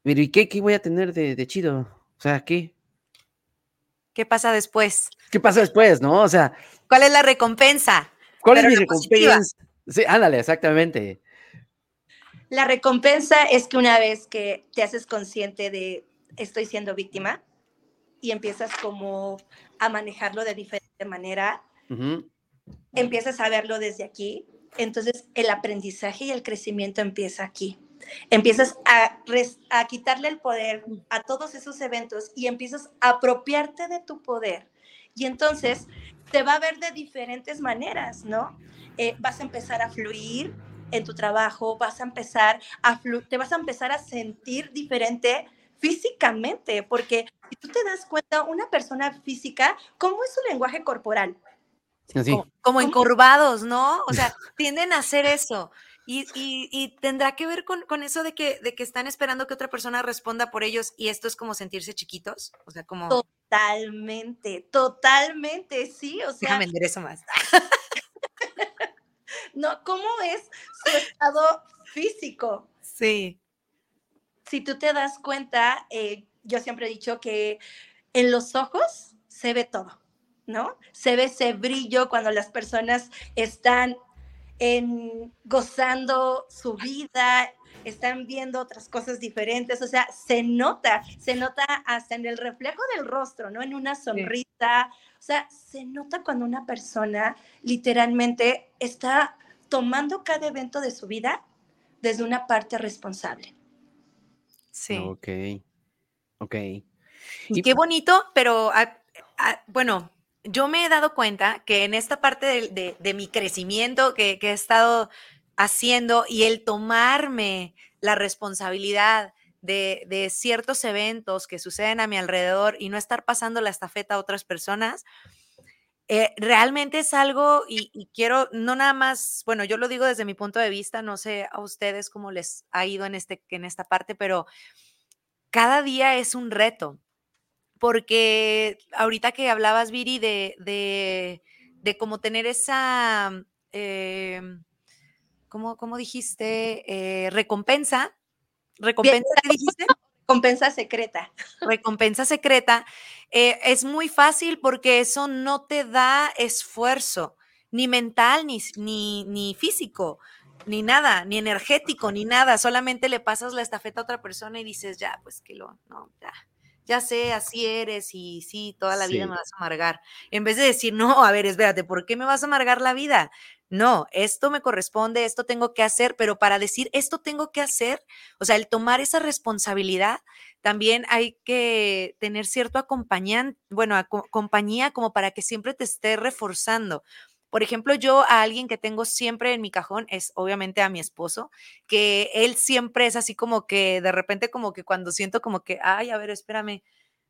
pero ¿y qué, qué voy a tener de, de chido? O sea, ¿qué? ¿Qué pasa después? ¿Qué pasa después, no? O sea. ¿Cuál es la recompensa? ¿Cuál Pero es mi recompensa? Positiva. Sí, ándale, exactamente. La recompensa es que una vez que te haces consciente de estoy siendo víctima y empiezas como a manejarlo de diferente manera, uh -huh. empiezas a verlo desde aquí, entonces el aprendizaje y el crecimiento empieza aquí empiezas a, a, quitarle el poder a todos esos eventos y empiezas a apropiarte de tu poder. Y entonces te va a ver de diferentes maneras, ¿no? Eh, vas a empezar a fluir en tu trabajo, vas a empezar a te vas a empezar a sentir diferente físicamente, porque si tú te das cuenta, una persona física, ¿cómo es su lenguaje corporal? Así. Como, como encorvados, ¿no? O sea, tienden a hacer eso. Y, y, y, tendrá que ver con, con eso de que, de que están esperando que otra persona responda por ellos y esto es como sentirse chiquitos, o sea, como... Totalmente, totalmente, sí, o sea... Déjame eso más. no, ¿cómo es su estado físico? Sí. Si tú te das cuenta, eh, yo siempre he dicho que en los ojos se ve todo, ¿no? Se ve ese brillo cuando las personas están en gozando su vida, están viendo otras cosas diferentes, o sea, se nota, se nota hasta en el reflejo del rostro, ¿no? En una sonrisa, o sea, se nota cuando una persona literalmente está tomando cada evento de su vida desde una parte responsable. Sí. Ok, ok. Y qué bonito, pero a, a, bueno, yo me he dado cuenta que en esta parte de, de, de mi crecimiento que, que, he estado haciendo y el tomarme la responsabilidad de, de, ciertos eventos que suceden a mi alrededor y no estar pasando la estafeta a otras personas, eh, realmente es algo y, y, quiero, no nada más, bueno, yo lo digo desde mi punto de vista, no sé a ustedes cómo les ha ido en, este, en esta parte, pero cada día es un reto porque ahorita que hablabas, Viri, de, de, tener esa, eh, ¿cómo, ¿cómo, dijiste? Eh, recompensa. ¿Recompensa dijiste? Recompensa secreta. Recompensa secreta. Eh, es muy fácil porque eso no te da esfuerzo, ni mental ni, ni, ni físico. Ni nada, ni energético, ni nada, solamente le pasas la estafeta a otra persona y dices, ya, pues que lo, no, ya, ya sé, así eres y sí, toda la vida me vas a amargar. En vez de decir, no, a ver, espérate, ¿por qué me vas a amargar la vida? No, esto me corresponde, esto tengo que hacer, pero para decir esto tengo que hacer, o sea, el tomar esa responsabilidad, también hay que tener cierto acompañante, bueno, compañía como para que siempre te esté reforzando. Por ejemplo, yo a alguien que tengo siempre en mi cajón es obviamente a mi esposo, que él siempre es así como que de repente como que cuando siento como que, ay, a ver, espérame,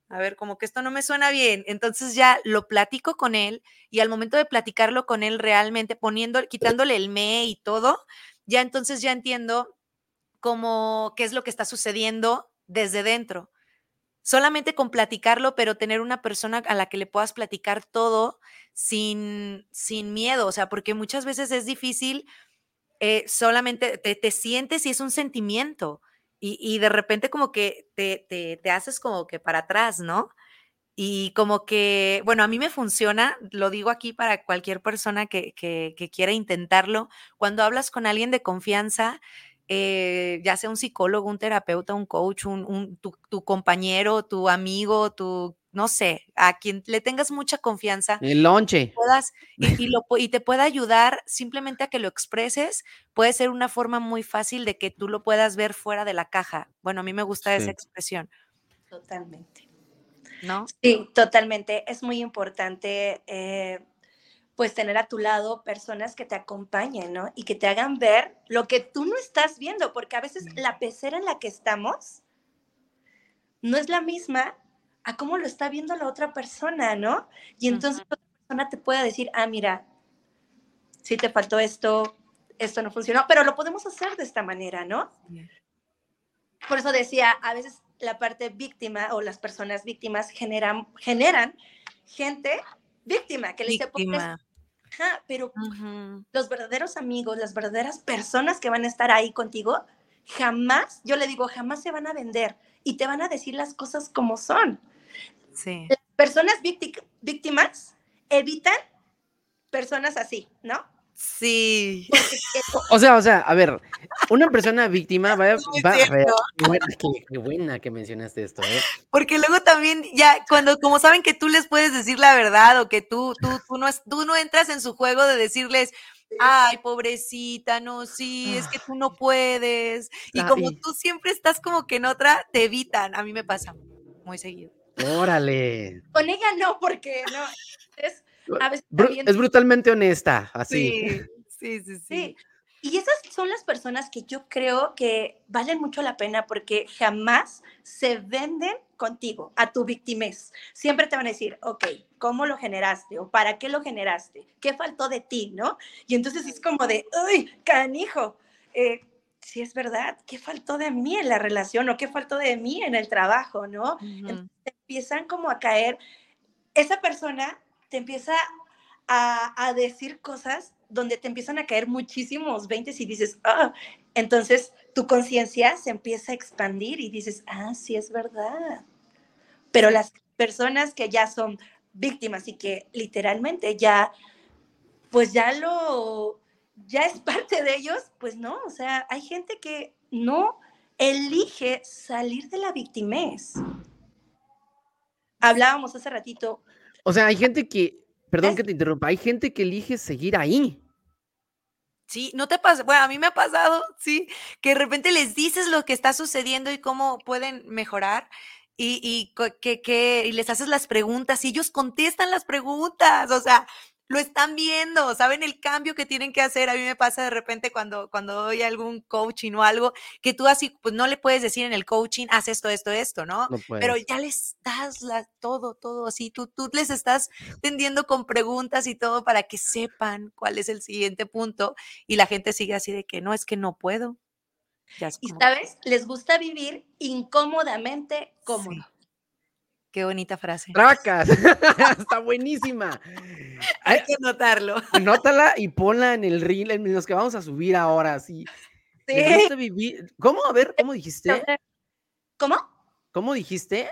a ver, como que esto no me suena bien, entonces ya lo platico con él y al momento de platicarlo con él realmente poniendo, quitándole el me y todo, ya entonces ya entiendo como qué es lo que está sucediendo desde dentro. Solamente con platicarlo, pero tener una persona a la que le puedas platicar todo sin, sin miedo, o sea, porque muchas veces es difícil, eh, solamente te, te sientes y es un sentimiento y, y de repente como que te, te, te haces como que para atrás, ¿no? Y como que, bueno, a mí me funciona, lo digo aquí para cualquier persona que, que, que quiera intentarlo, cuando hablas con alguien de confianza, eh, ya sea un psicólogo, un terapeuta, un coach, un, un- tu, tu compañero, tu amigo, tu, no sé, a quien le tengas mucha confianza, El lonche. puedas y, y lo, y te pueda ayudar simplemente a que lo expreses, puede ser una forma muy fácil de que tú lo puedas ver fuera de la caja. Bueno, a mí me gusta esa expresión, Totalmente. ¿no? Sí, totalmente. Es muy importante, eh, pues, tener a tu lado personas que te acompañen, ¿no? Y que te hagan ver lo que tú no estás viendo, porque a veces la pecera en la que estamos no es la misma a cómo lo está viendo la otra persona, ¿no? Y entonces Ujú. la otra persona te puede decir, ah, mira, sí te faltó esto, esto no funcionó, pero lo podemos hacer de esta manera, ¿no? Por eso decía, a veces la parte víctima o las personas víctimas generan, generan gente víctima que le dice, "Pobres- Víctima. Ajá", pero los verdaderos amigos, las verdaderas personas que van a estar ahí contigo, jamás, yo le digo, jamás se van a vender y te van a decir las cosas como son. Sí. Las personas vícti- víctimas evitan personas así, ¿no? Sí. O sea, o sea, a ver, una persona víctima va, a ver. Qué buena, qué- qué buena que mencionaste esto, ¿eh? Porque luego también ya cuando como saben que tú les puedes decir la verdad o que tú tú tú no es- tú no entras en su juego de decirles Ay, pobrecita, no, sí, es que tú no puedes. Y como Ay. tú siempre estás como que en otra, te evitan. A mí me pasa muy seguido. Órale. Con ella no, porque no, es, a veces Bru- también- es brutalmente honesta, así. Sí, sí, sí, sí. Sí. Y esas son las personas que yo creo que valen mucho la pena porque jamás se venden contigo, a tu victimez. Siempre te van a decir, ok, ¿cómo lo generaste? ¿O para qué lo generaste? ¿Qué faltó de ti? ¿No? Y entonces es como de, uy, canijo, eh, si es verdad, ¿qué faltó de mí en la relación? ¿O qué faltó de mí en el trabajo? ¿No? Empiezan como a caer, esa persona te empieza a, decir cosas donde te empiezan a caer muchísimos 20 y dices, ah, entonces tu conciencia se empieza a expandir y dices, ah, sí es verdad. Pero las personas que ya son víctimas y que literalmente ya, pues ya lo, ya es parte de ellos, pues no, o sea, hay gente que no elige salir de la victimez. Hablábamos hace ratito, O sea, hay gente que, perdón Es- que te interrumpa, hay gente que elige seguir ahí. Sí, no te pasa, bueno, a mí me ha pasado, sí, que de repente les dices lo que está sucediendo y cómo pueden mejorar y, y que, que- y les haces las preguntas y ellos contestan las preguntas, o sea, lo están viendo, saben el cambio que tienen que hacer. A mí me pasa de repente cuando, cuando doy algún coaching o algo, que tú así, pues no le puedes decir en el coaching, haz esto, esto, esto, ¿no? No Pero ya les das la, todo, todo así, tú, tú les estás tendiendo con preguntas y todo para que sepan cuál es el siguiente punto y la gente sigue así de que no, es que no puedo. Ya es y sabes, les gusta vivir incómodamente cómodo. Sí. Qué bonita frase. Tracas. Está buenísima. Hay Ay, que notarlo. Anótala y ponla en el reel, en los que vamos a subir ahora, sí. Sí. ¿Les gusta vivir? ¿Cómo? A ver, ¿cómo dijiste? ¿Cómo? ¿Cómo dijiste?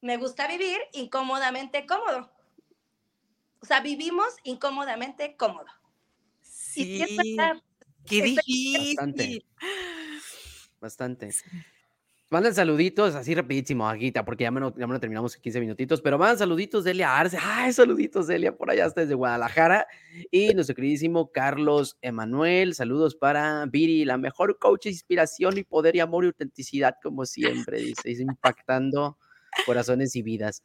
Me gusta vivir incómodamente cómodo. O sea, vivimos incómodamente cómodo. Sí Qué difícil. Bastante. Bastante. Mandan saluditos así rapidísimo, Aguita, porque ya me, lo, ya me lo terminamos en 15 minutitos, pero mandan saluditos Delia Arce. Ay, saluditos Delia, por allá hasta desde Guadalajara. Y nuestro queridísimo Carlos Emanuel, saludos para Viri, la mejor coach inspiración y poder y amor y autenticidad, como siempre, dice, impactando corazones y vidas.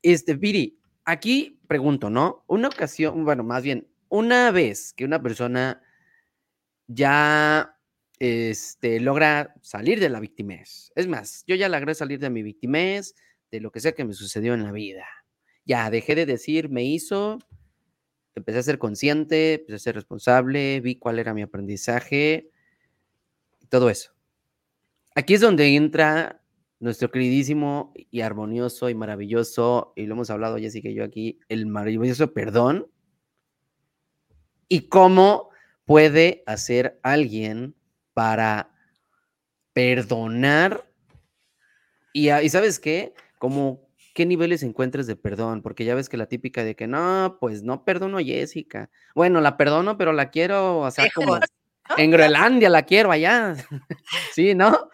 Este, Viri, aquí pregunto, ¿no? Una ocasión, bueno, más bien, una vez que una persona ya este, logra salir de la victimez. Es más, yo ya logré salir de mi victimez, de lo que sea que me sucedió en la vida. Ya dejé de decir, me hizo, empecé a ser consciente, empecé a ser responsable, vi cuál era mi aprendizaje, todo eso. Aquí es donde entra nuestro queridísimo y armonioso y maravilloso, y lo hemos hablado Jessica y yo aquí, el maravilloso perdón. Y cómo puede hacer alguien para perdonar. Y, y sabes qué, como qué niveles encuentres de perdón, porque ya ves que la típica de que no, pues no perdono a Jessica. Bueno, la perdono, pero la quiero, o sea, como en Groenlandia la quiero allá. sí, ¿no?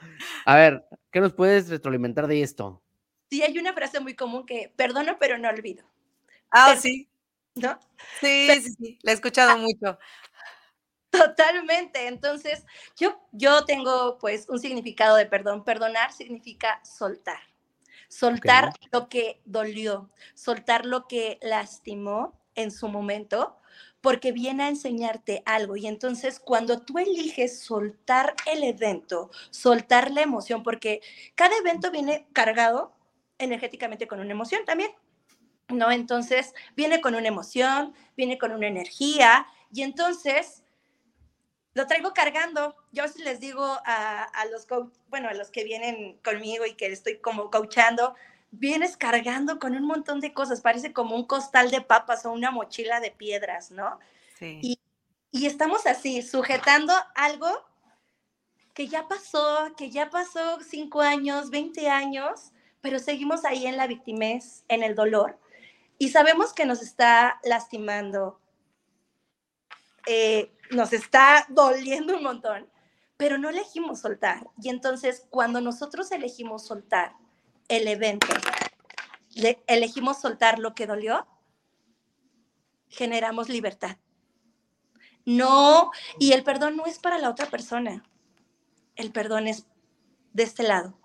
A ver, ¿qué nos puedes retroalimentar de esto? Sí, hay una frase muy común que perdono, pero no olvido. Ah, sí. ¿No? Sí, sí, sí, la he escuchado mucho. Totalmente. Entonces, yo, yo tengo pues un significado de perdón. Perdonar significa soltar. Soltar lo que dolió, soltar lo que lastimó en su momento, porque viene a enseñarte algo. Y entonces cuando tú eliges soltar el evento, soltar la emoción, porque cada evento viene cargado energéticamente con una emoción también. ¿No? Entonces, viene con una emoción, viene con una energía, y entonces lo traigo cargando. Yo a veces les digo a, los bueno, a los que vienen conmigo y que estoy como coachando, vienes cargando con un montón de cosas, parece como un costal de papas o una mochila de piedras, ¿no? Sí. Y, y estamos así, sujetando algo que ya pasó, que ya pasó cinco años, 20 años, pero seguimos ahí en la victimez, en el dolor, y sabemos que nos está lastimando, eh, nos está doliendo un montón, pero no elegimos soltar. Y entonces, cuando nosotros elegimos soltar el evento, elegimos soltar lo que dolió, generamos libertad. No, y el perdón no es para la otra persona. El perdón es de este lado.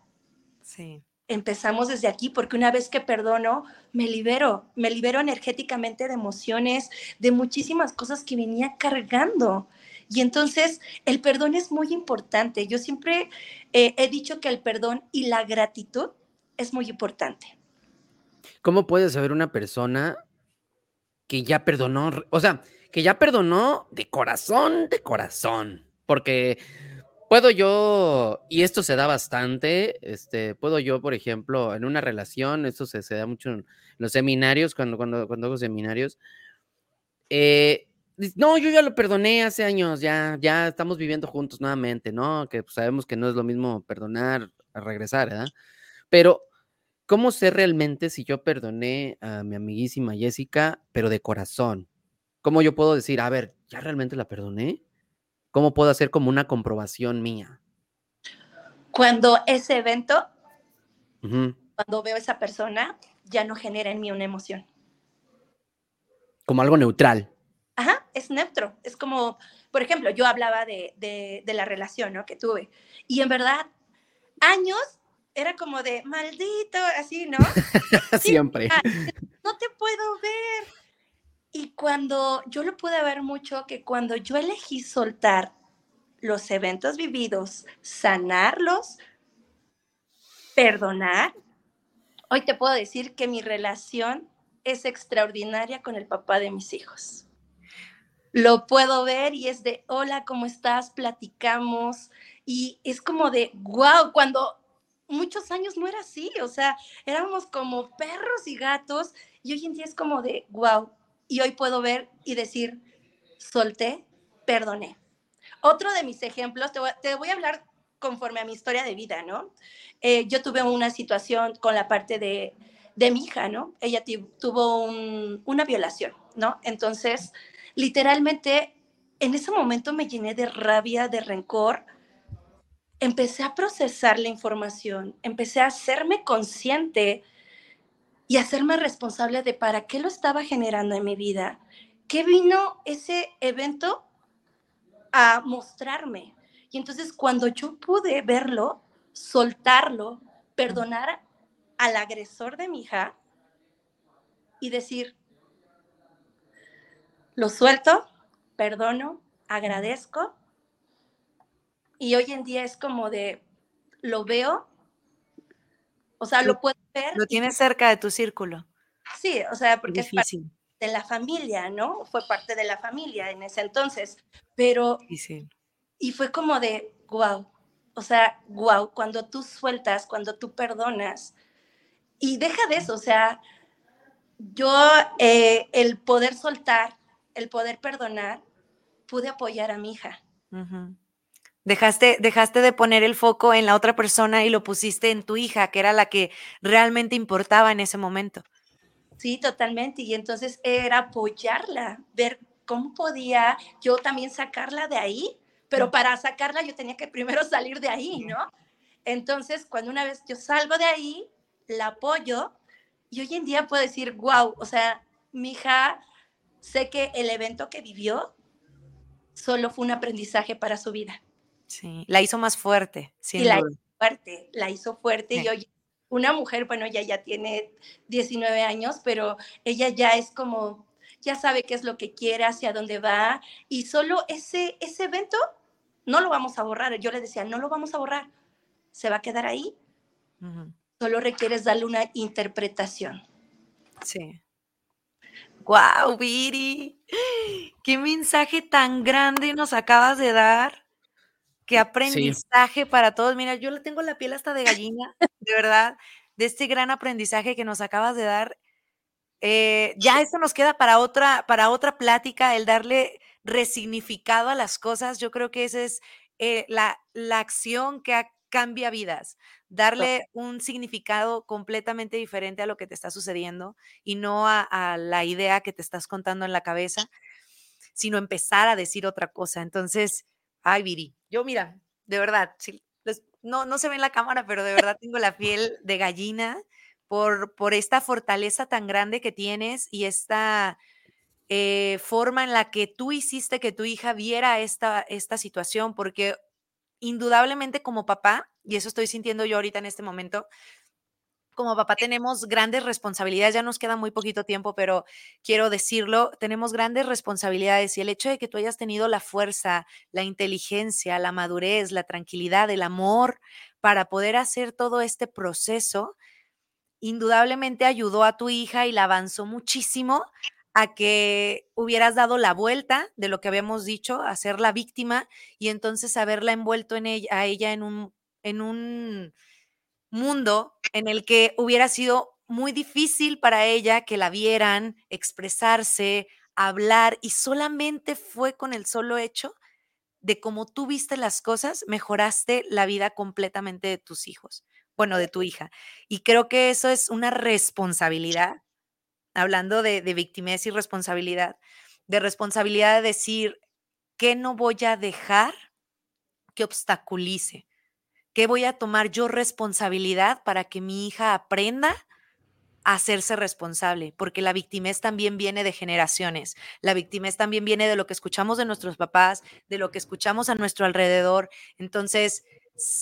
Sí empezamos desde aquí, porque una vez que perdono, me libero, me libero energéticamente de emociones, de muchísimas cosas que venía cargando. Y entonces el perdón es muy importante. Yo siempre eh, he dicho que el perdón y la gratitud es muy importante. ¿Cómo puede saber una persona que ya perdonó, o sea, que ya perdonó de corazón, de corazón? Porque Puedo yo, y esto se da bastante, este, puedo yo, por ejemplo, en una relación, esto se, da mucho en los seminarios, cuando, cuando, cuando hago seminarios, eh, no, yo ya lo perdoné hace años, ya, ya estamos viviendo juntos nuevamente, ¿no? Que pues, sabemos que no es lo mismo perdonar a regresar, ¿verdad? Pero, ¿cómo sé realmente si yo perdoné a mi amiguísima Jessica, pero de corazón? ¿Cómo yo puedo decir, a ver, ¿ya realmente la perdoné? ¿Cómo puedo hacer como una comprobación mía? Cuando ese evento, cuando veo a esa persona, ya no genera en mí una emoción. Como algo neutral. Ajá, es neutro. Es como, por ejemplo, yo hablaba de, de, la relación ¿no? que tuve. Y en verdad, años era como de maldito, así, ¿no? Siempre. no te puedo ver. Y cuando yo lo pude ver mucho, que cuando yo elegí soltar los eventos vividos, sanarlos, perdonar, hoy te puedo decir que mi relación es extraordinaria con el papá de mis hijos. Lo puedo ver y es de, hola, ¿cómo estás? Platicamos. Y es como de, wow, cuando muchos años no era así, o sea, éramos como perros y gatos y hoy en día es como de, wow, y hoy puedo ver y decir, solté, perdoné. Otro de mis ejemplos, te voy, a hablar conforme a mi historia de vida, ¿no? Eh, yo tuve una situación con la parte de, de mi hija, ¿no? Ella tuvo una violación, ¿no? Entonces, literalmente en ese momento me llené de rabia, de rencor. Empecé a procesar la información, empecé a hacerme consciente y hacerme responsable de para qué lo estaba generando en mi vida. ¿Qué vino ese evento a mostrarme? Y entonces cuando yo pude verlo, soltarlo, perdonar al agresor de mi hija y decir, lo suelto, perdono, agradezco. Y hoy en día es como de, lo veo, o sea, lo, puedo ver. Lo tienes cerca de tu círculo. Sí, o sea, porque es parte de la familia, ¿no? Fue parte de la familia en ese entonces, pero... Difícil. Y fue como de, wow, o sea, wow, cuando tú sueltas, cuando tú perdonas, y deja de eso, o sea, yo eh, el poder soltar, el poder perdonar, pude apoyar a mi hija. Dejaste, dejaste de poner el foco en la otra persona y lo pusiste en tu hija, que era la que realmente importaba en ese momento. Sí, totalmente. Y entonces era apoyarla, ver cómo podía yo también sacarla de ahí, pero para sacarla yo tenía que primero salir de ahí, ¿no? Entonces, cuando una vez yo salgo de ahí, la apoyo y hoy en día puedo decir, wow, o sea, mi hija, sé que el evento que vivió solo fue un aprendizaje para su vida. Sí, la hizo más fuerte. Sí, la hizo fuerte, la hizo fuerte y hoy una mujer, bueno, ella ya tiene 19 años, pero ella ya es como, ya sabe qué es lo que quiere, hacia dónde va y solo ese, ese evento no lo vamos a borrar. Yo le decía, no lo vamos a borrar, se va a quedar ahí. Solo requieres darle una interpretación. Sí. ¡Wow, Viri! ¡Qué mensaje tan grande nos acabas de dar! ¡Qué aprendizaje para todos! Mira, yo le tengo la piel hasta de gallina, de verdad, de este gran aprendizaje que nos acabas de dar. Eh, ya esto nos queda para otra, para otra plática, el darle resignificado a las cosas. Yo creo que esa es eh, la, la acción que cambia vidas darle un significado completamente diferente a lo que te está sucediendo y no a, la idea que te estás contando en la cabeza, sino empezar a decir otra cosa. Entonces, ay, Viri, yo mira, de verdad, no, no se ve en la cámara, pero de verdad tengo la piel de gallina por, por esta fortaleza tan grande que tienes y esta... Eh, forma en la que tú hiciste que tu hija viera esta, esta situación, porque indudablemente como papá, y eso estoy sintiendo yo ahorita en este momento, como papá tenemos grandes responsabilidades, ya nos queda muy poquito tiempo, pero quiero decirlo, tenemos grandes responsabilidades y el hecho de que tú hayas tenido la fuerza, la inteligencia, la madurez, la tranquilidad, el amor para poder hacer todo este proceso, indudablemente ayudó a tu hija y la avanzó muchísimo a que hubieras dado la vuelta de lo que habíamos dicho, a ser la víctima y entonces haberla envuelto en ella, a ella en un, en un mundo en el que hubiera sido muy difícil para ella que la vieran expresarse, hablar y solamente fue con el solo hecho de cómo tú viste las cosas, mejoraste la vida completamente de tus hijos, bueno, de tu hija. Y creo que eso es una responsabilidad hablando de, de y responsabilidad, de responsabilidad de decir, ¿qué no voy a dejar que obstaculice? ¿Qué voy a tomar yo responsabilidad para que mi hija aprenda a hacerse responsable? Porque la victimez también viene de generaciones. La victimez también viene de lo que escuchamos de nuestros papás, de lo que escuchamos a nuestro alrededor. Entonces,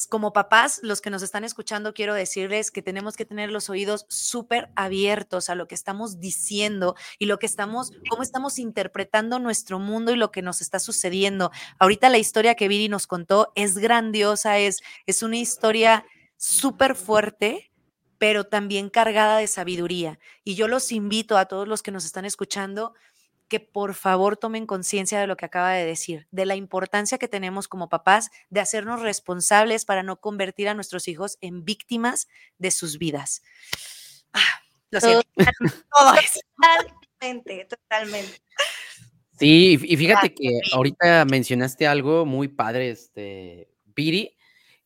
como papás, los que nos están escuchando, quiero decirles que tenemos que tener los oídos súper abiertos a lo que estamos diciendo y lo que estamos, cómo estamos interpretando nuestro mundo y lo que nos está sucediendo. Ahorita la historia que Viri nos contó es grandiosa, es, es una historia súper fuerte, pero también cargada de sabiduría. Y yo los invito a todos los que nos están escuchando que por favor tomen conciencia de lo que acaba de decir, de la importancia que tenemos como papás de hacernos responsables para no convertir a nuestros hijos en víctimas de sus vidas. Ah, lo siento. Totalmente, totalmente. Sí, y fíjate que ahorita mencionaste algo muy padre, este, Piri,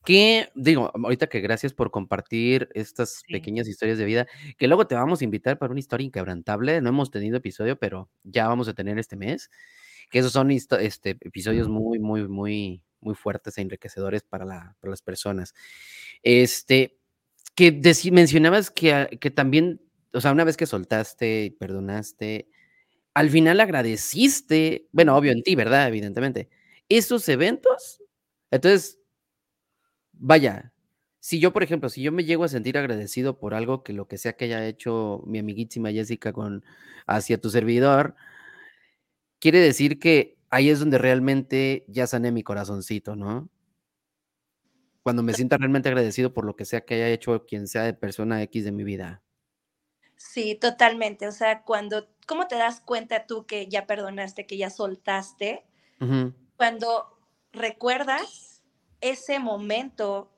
que digo, ahorita que gracias por compartir estas pequeñas historias de vida, que luego te vamos a invitar para una historia inquebrantable. No hemos tenido episodio, pero ya vamos a tener este mes. que esos son este, episodios muy, muy, muy, muy fuertes e enriquecedores para, la, para las personas. Este, que mencionabas que, que también, o sea, una vez que soltaste y perdonaste, al final agradeciste, bueno, obvio en ti, ¿verdad? Evidentemente, esos eventos. Entonces, vaya, si yo, por ejemplo, si yo me llego a sentir agradecido por algo que lo que sea que haya hecho mi amiguísima Jessica con hacia tu servidor, quiere decir que ahí es donde realmente ya sané mi corazoncito, ¿no? Cuando me sienta realmente agradecido por lo que sea que haya hecho quien sea de persona X de mi vida. Sí, totalmente. O sea, cuando, ¿cómo te das cuenta tú que ya perdonaste, que ya soltaste? Cuando recuerdas ese momento,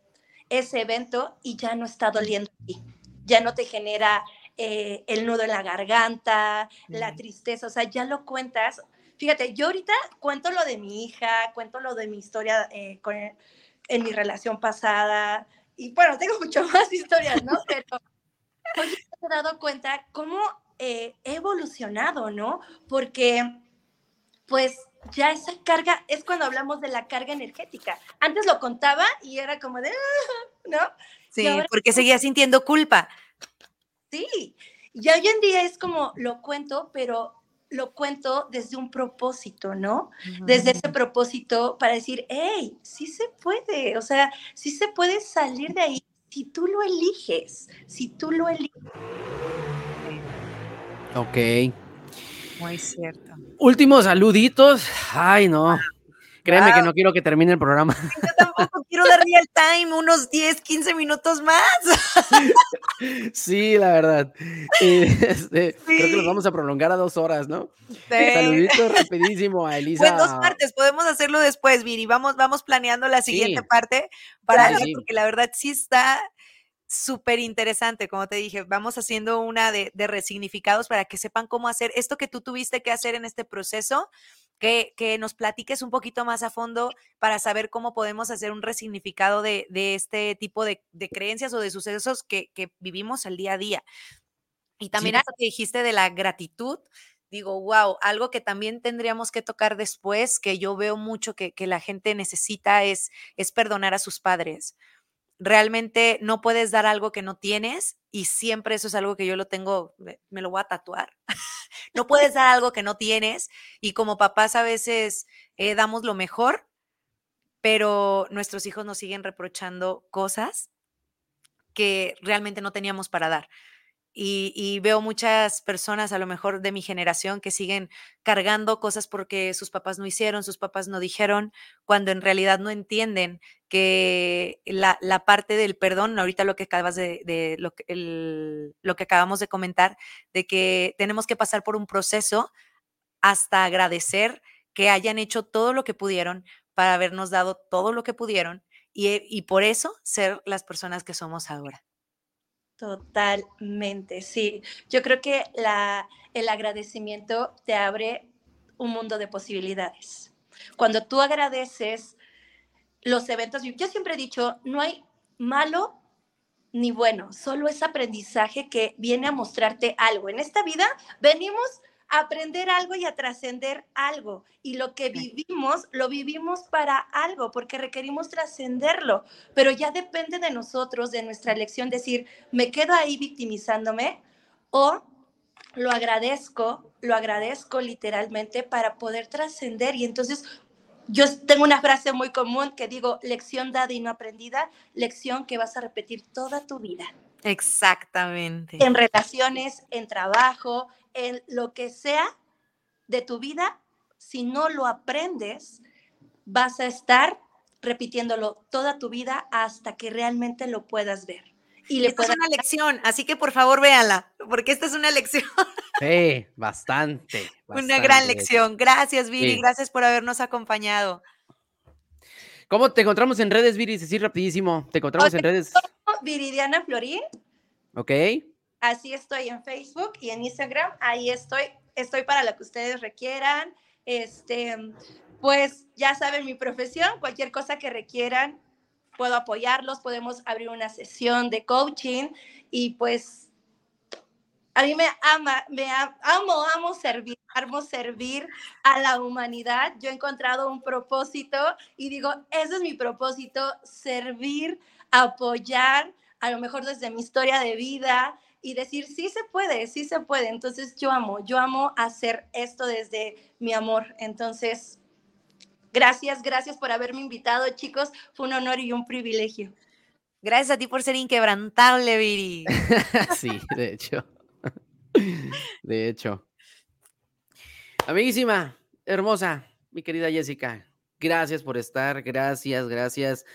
ese evento y ya no está doliendo a ti, ya no te genera eh, el nudo en la garganta, la tristeza, o sea, ya lo cuentas. Fíjate, yo ahorita cuento lo de mi hija, cuento lo de mi historia eh, con, en mi relación pasada, y bueno, tengo mucho más historias, ¿no? Pero hoy me he dado cuenta cómo eh, he evolucionado, ¿no? Porque, pues, ya esa carga es cuando hablamos de la carga energética. Antes lo contaba y era como de, ¿no? Sí, porque seguía sintiendo culpa. Sí, ya hoy en día es como lo cuento, pero lo cuento desde un propósito, ¿no? Desde ese propósito para decir, hey, sí se puede, o sea, sí se puede salir de ahí si tú lo eliges, si tú lo eliges. Ok. Muy cierto. Últimos saluditos. Ay, no. Créeme que no quiero que termine el programa. Yo tampoco quiero dar real time, unos 10, 15 minutos más. Sí, la verdad. Este, creo que los vamos a prolongar a dos horas, ¿no? Saluditos rapidísimo a Elisa. Pues dos partes, podemos hacerlo después, Viri. Vamos, vamos planeando la siguiente parte para porque la verdad sí está súper interesante, como te dije, vamos haciendo una de, de, resignificados para que sepan cómo hacer esto que tú tuviste que hacer en este proceso, que, que nos platiques un poquito más a fondo para saber cómo podemos hacer un resignificado de, de este tipo de, de, creencias o de sucesos que, que, vivimos al día a día. Y también sí. que dijiste de la gratitud, digo, wow, algo que también tendríamos que tocar después, que yo veo mucho que, que la gente necesita es, es perdonar a sus padres realmente no puedes dar algo que no tienes y siempre eso es algo que yo lo tengo, me lo voy a tatuar. no puedes dar algo que no tienes y como papás a veces eh, damos lo mejor, pero nuestros hijos nos siguen reprochando cosas que realmente no teníamos para dar. Y, veo muchas personas, a lo mejor de mi generación, que siguen cargando cosas porque sus papás no hicieron, sus papás no dijeron, cuando en realidad no entienden que la, parte del perdón, ahorita lo que acabas de, lo, lo que acabamos de comentar, de que tenemos que pasar por un proceso hasta agradecer que hayan hecho todo lo que pudieron para habernos dado todo lo que pudieron y por eso ser las personas que somos ahora. Totalmente, sí. Yo creo que el agradecimiento te abre un mundo de posibilidades. Cuando tú agradeces los eventos, yo siempre he dicho, no hay malo ni bueno, solo es aprendizaje que viene a mostrarte algo. En esta vida venimos aprender algo y a trascender algo. Y lo que vivimos, lo vivimos para algo, porque requerimos trascenderlo. Pero ya depende de nosotros, de nuestra elección, decir, me quedo ahí victimizándome o lo agradezco, lo agradezco literalmente para poder trascender. Y entonces yo tengo una frase muy común que digo, lección dada y no aprendida, lección que vas a repetir toda tu vida. Exactamente. En relaciones, en trabajo, en lo que sea de tu vida, si no lo aprendes, vas a estar repitiéndolo toda tu vida hasta que realmente lo puedas ver. Y le esta es una lección, así que por favor véanla, porque esta es una lección. Sí, bastante. bastante. Una gran lección. Gracias, Viri, sí. gracias por habernos acompañado. ¿Cómo te encontramos en redes, Viri? Sí, rapidísimo. ¿Te encontramos okay. en redes? Viridiana Florín. Ok. Así estoy en Facebook y en Instagram. Ahí estoy. Estoy para lo que ustedes requieran. Este, pues ya saben mi profesión. Cualquier cosa que requieran, puedo apoyarlos. Podemos abrir una sesión de coaching y pues a mí me ama, me amo, amo servir, amo servir a la humanidad. Yo he encontrado un propósito y digo, ese es mi propósito, servir, apoyar, a lo mejor desde mi historia de vida y decir, sí se puede, sí se puede. Entonces yo amo, yo amo hacer esto desde mi amor. Entonces, gracias, gracias por haberme invitado, chicos. Fue un honor y un privilegio. Gracias a ti por ser inquebrantable, Viri. sí, de hecho. De hecho. Amiguísima, hermosa, mi querida Jessica, gracias por estar, gracias, gracias.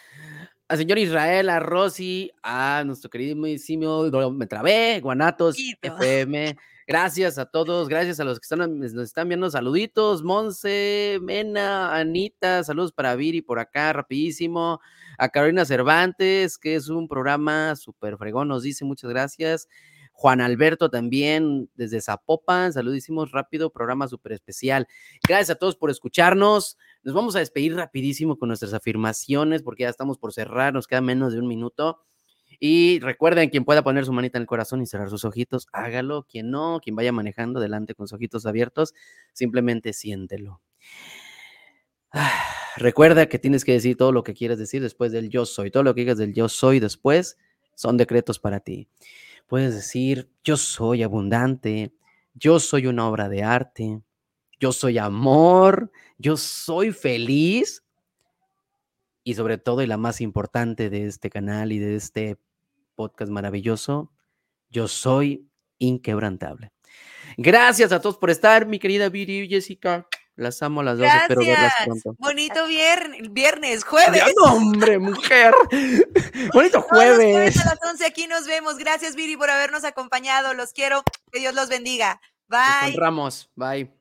Al señor Israel, a Rosy, a nuestro queridísimo, me trabé, Guanatos, FM. Gracias a todos, gracias a los que están, nos están viendo saluditos, Monse, Mena, Anita, saludos para Viri por acá, rapidísimo, a Carolina Cervantes, que es un programa súper fregón, nos dice muchas gracias, Juan Alberto también desde Zapopan, saludísimos, rápido, programa súper especial. Gracias a todos por escucharnos. Nos vamos a despedir rapidísimo con nuestras afirmaciones porque ya estamos por cerrar, nos queda menos de un minuto. Y recuerden, quien pueda poner su manita en el corazón y cerrar sus ojitos, hágalo. Quien no, quien vaya manejando delante con sus ojitos abiertos, simplemente siéntelo. recuerda que tienes que decir todo lo que quieres decir después del yo soy. Todo lo que digas del yo soy después son decretos para ti. Puedes decir, yo soy abundante, yo soy una obra de arte, yo soy amor, yo soy feliz. Y sobre todo, y la más importante de este canal y de este podcast maravilloso, yo soy inquebrantable. Gracias a todos por estar, mi querida Viri y Jessica. Las amo a las dos, espero verlas pronto. Bonito viernes, viernes jueves. hombre, mujer. Bonito jueves. a las 11 aquí nos vemos. Gracias, Viri, por habernos acompañado. Los quiero. Que Dios los bendiga. Bye. Ramos. Bye.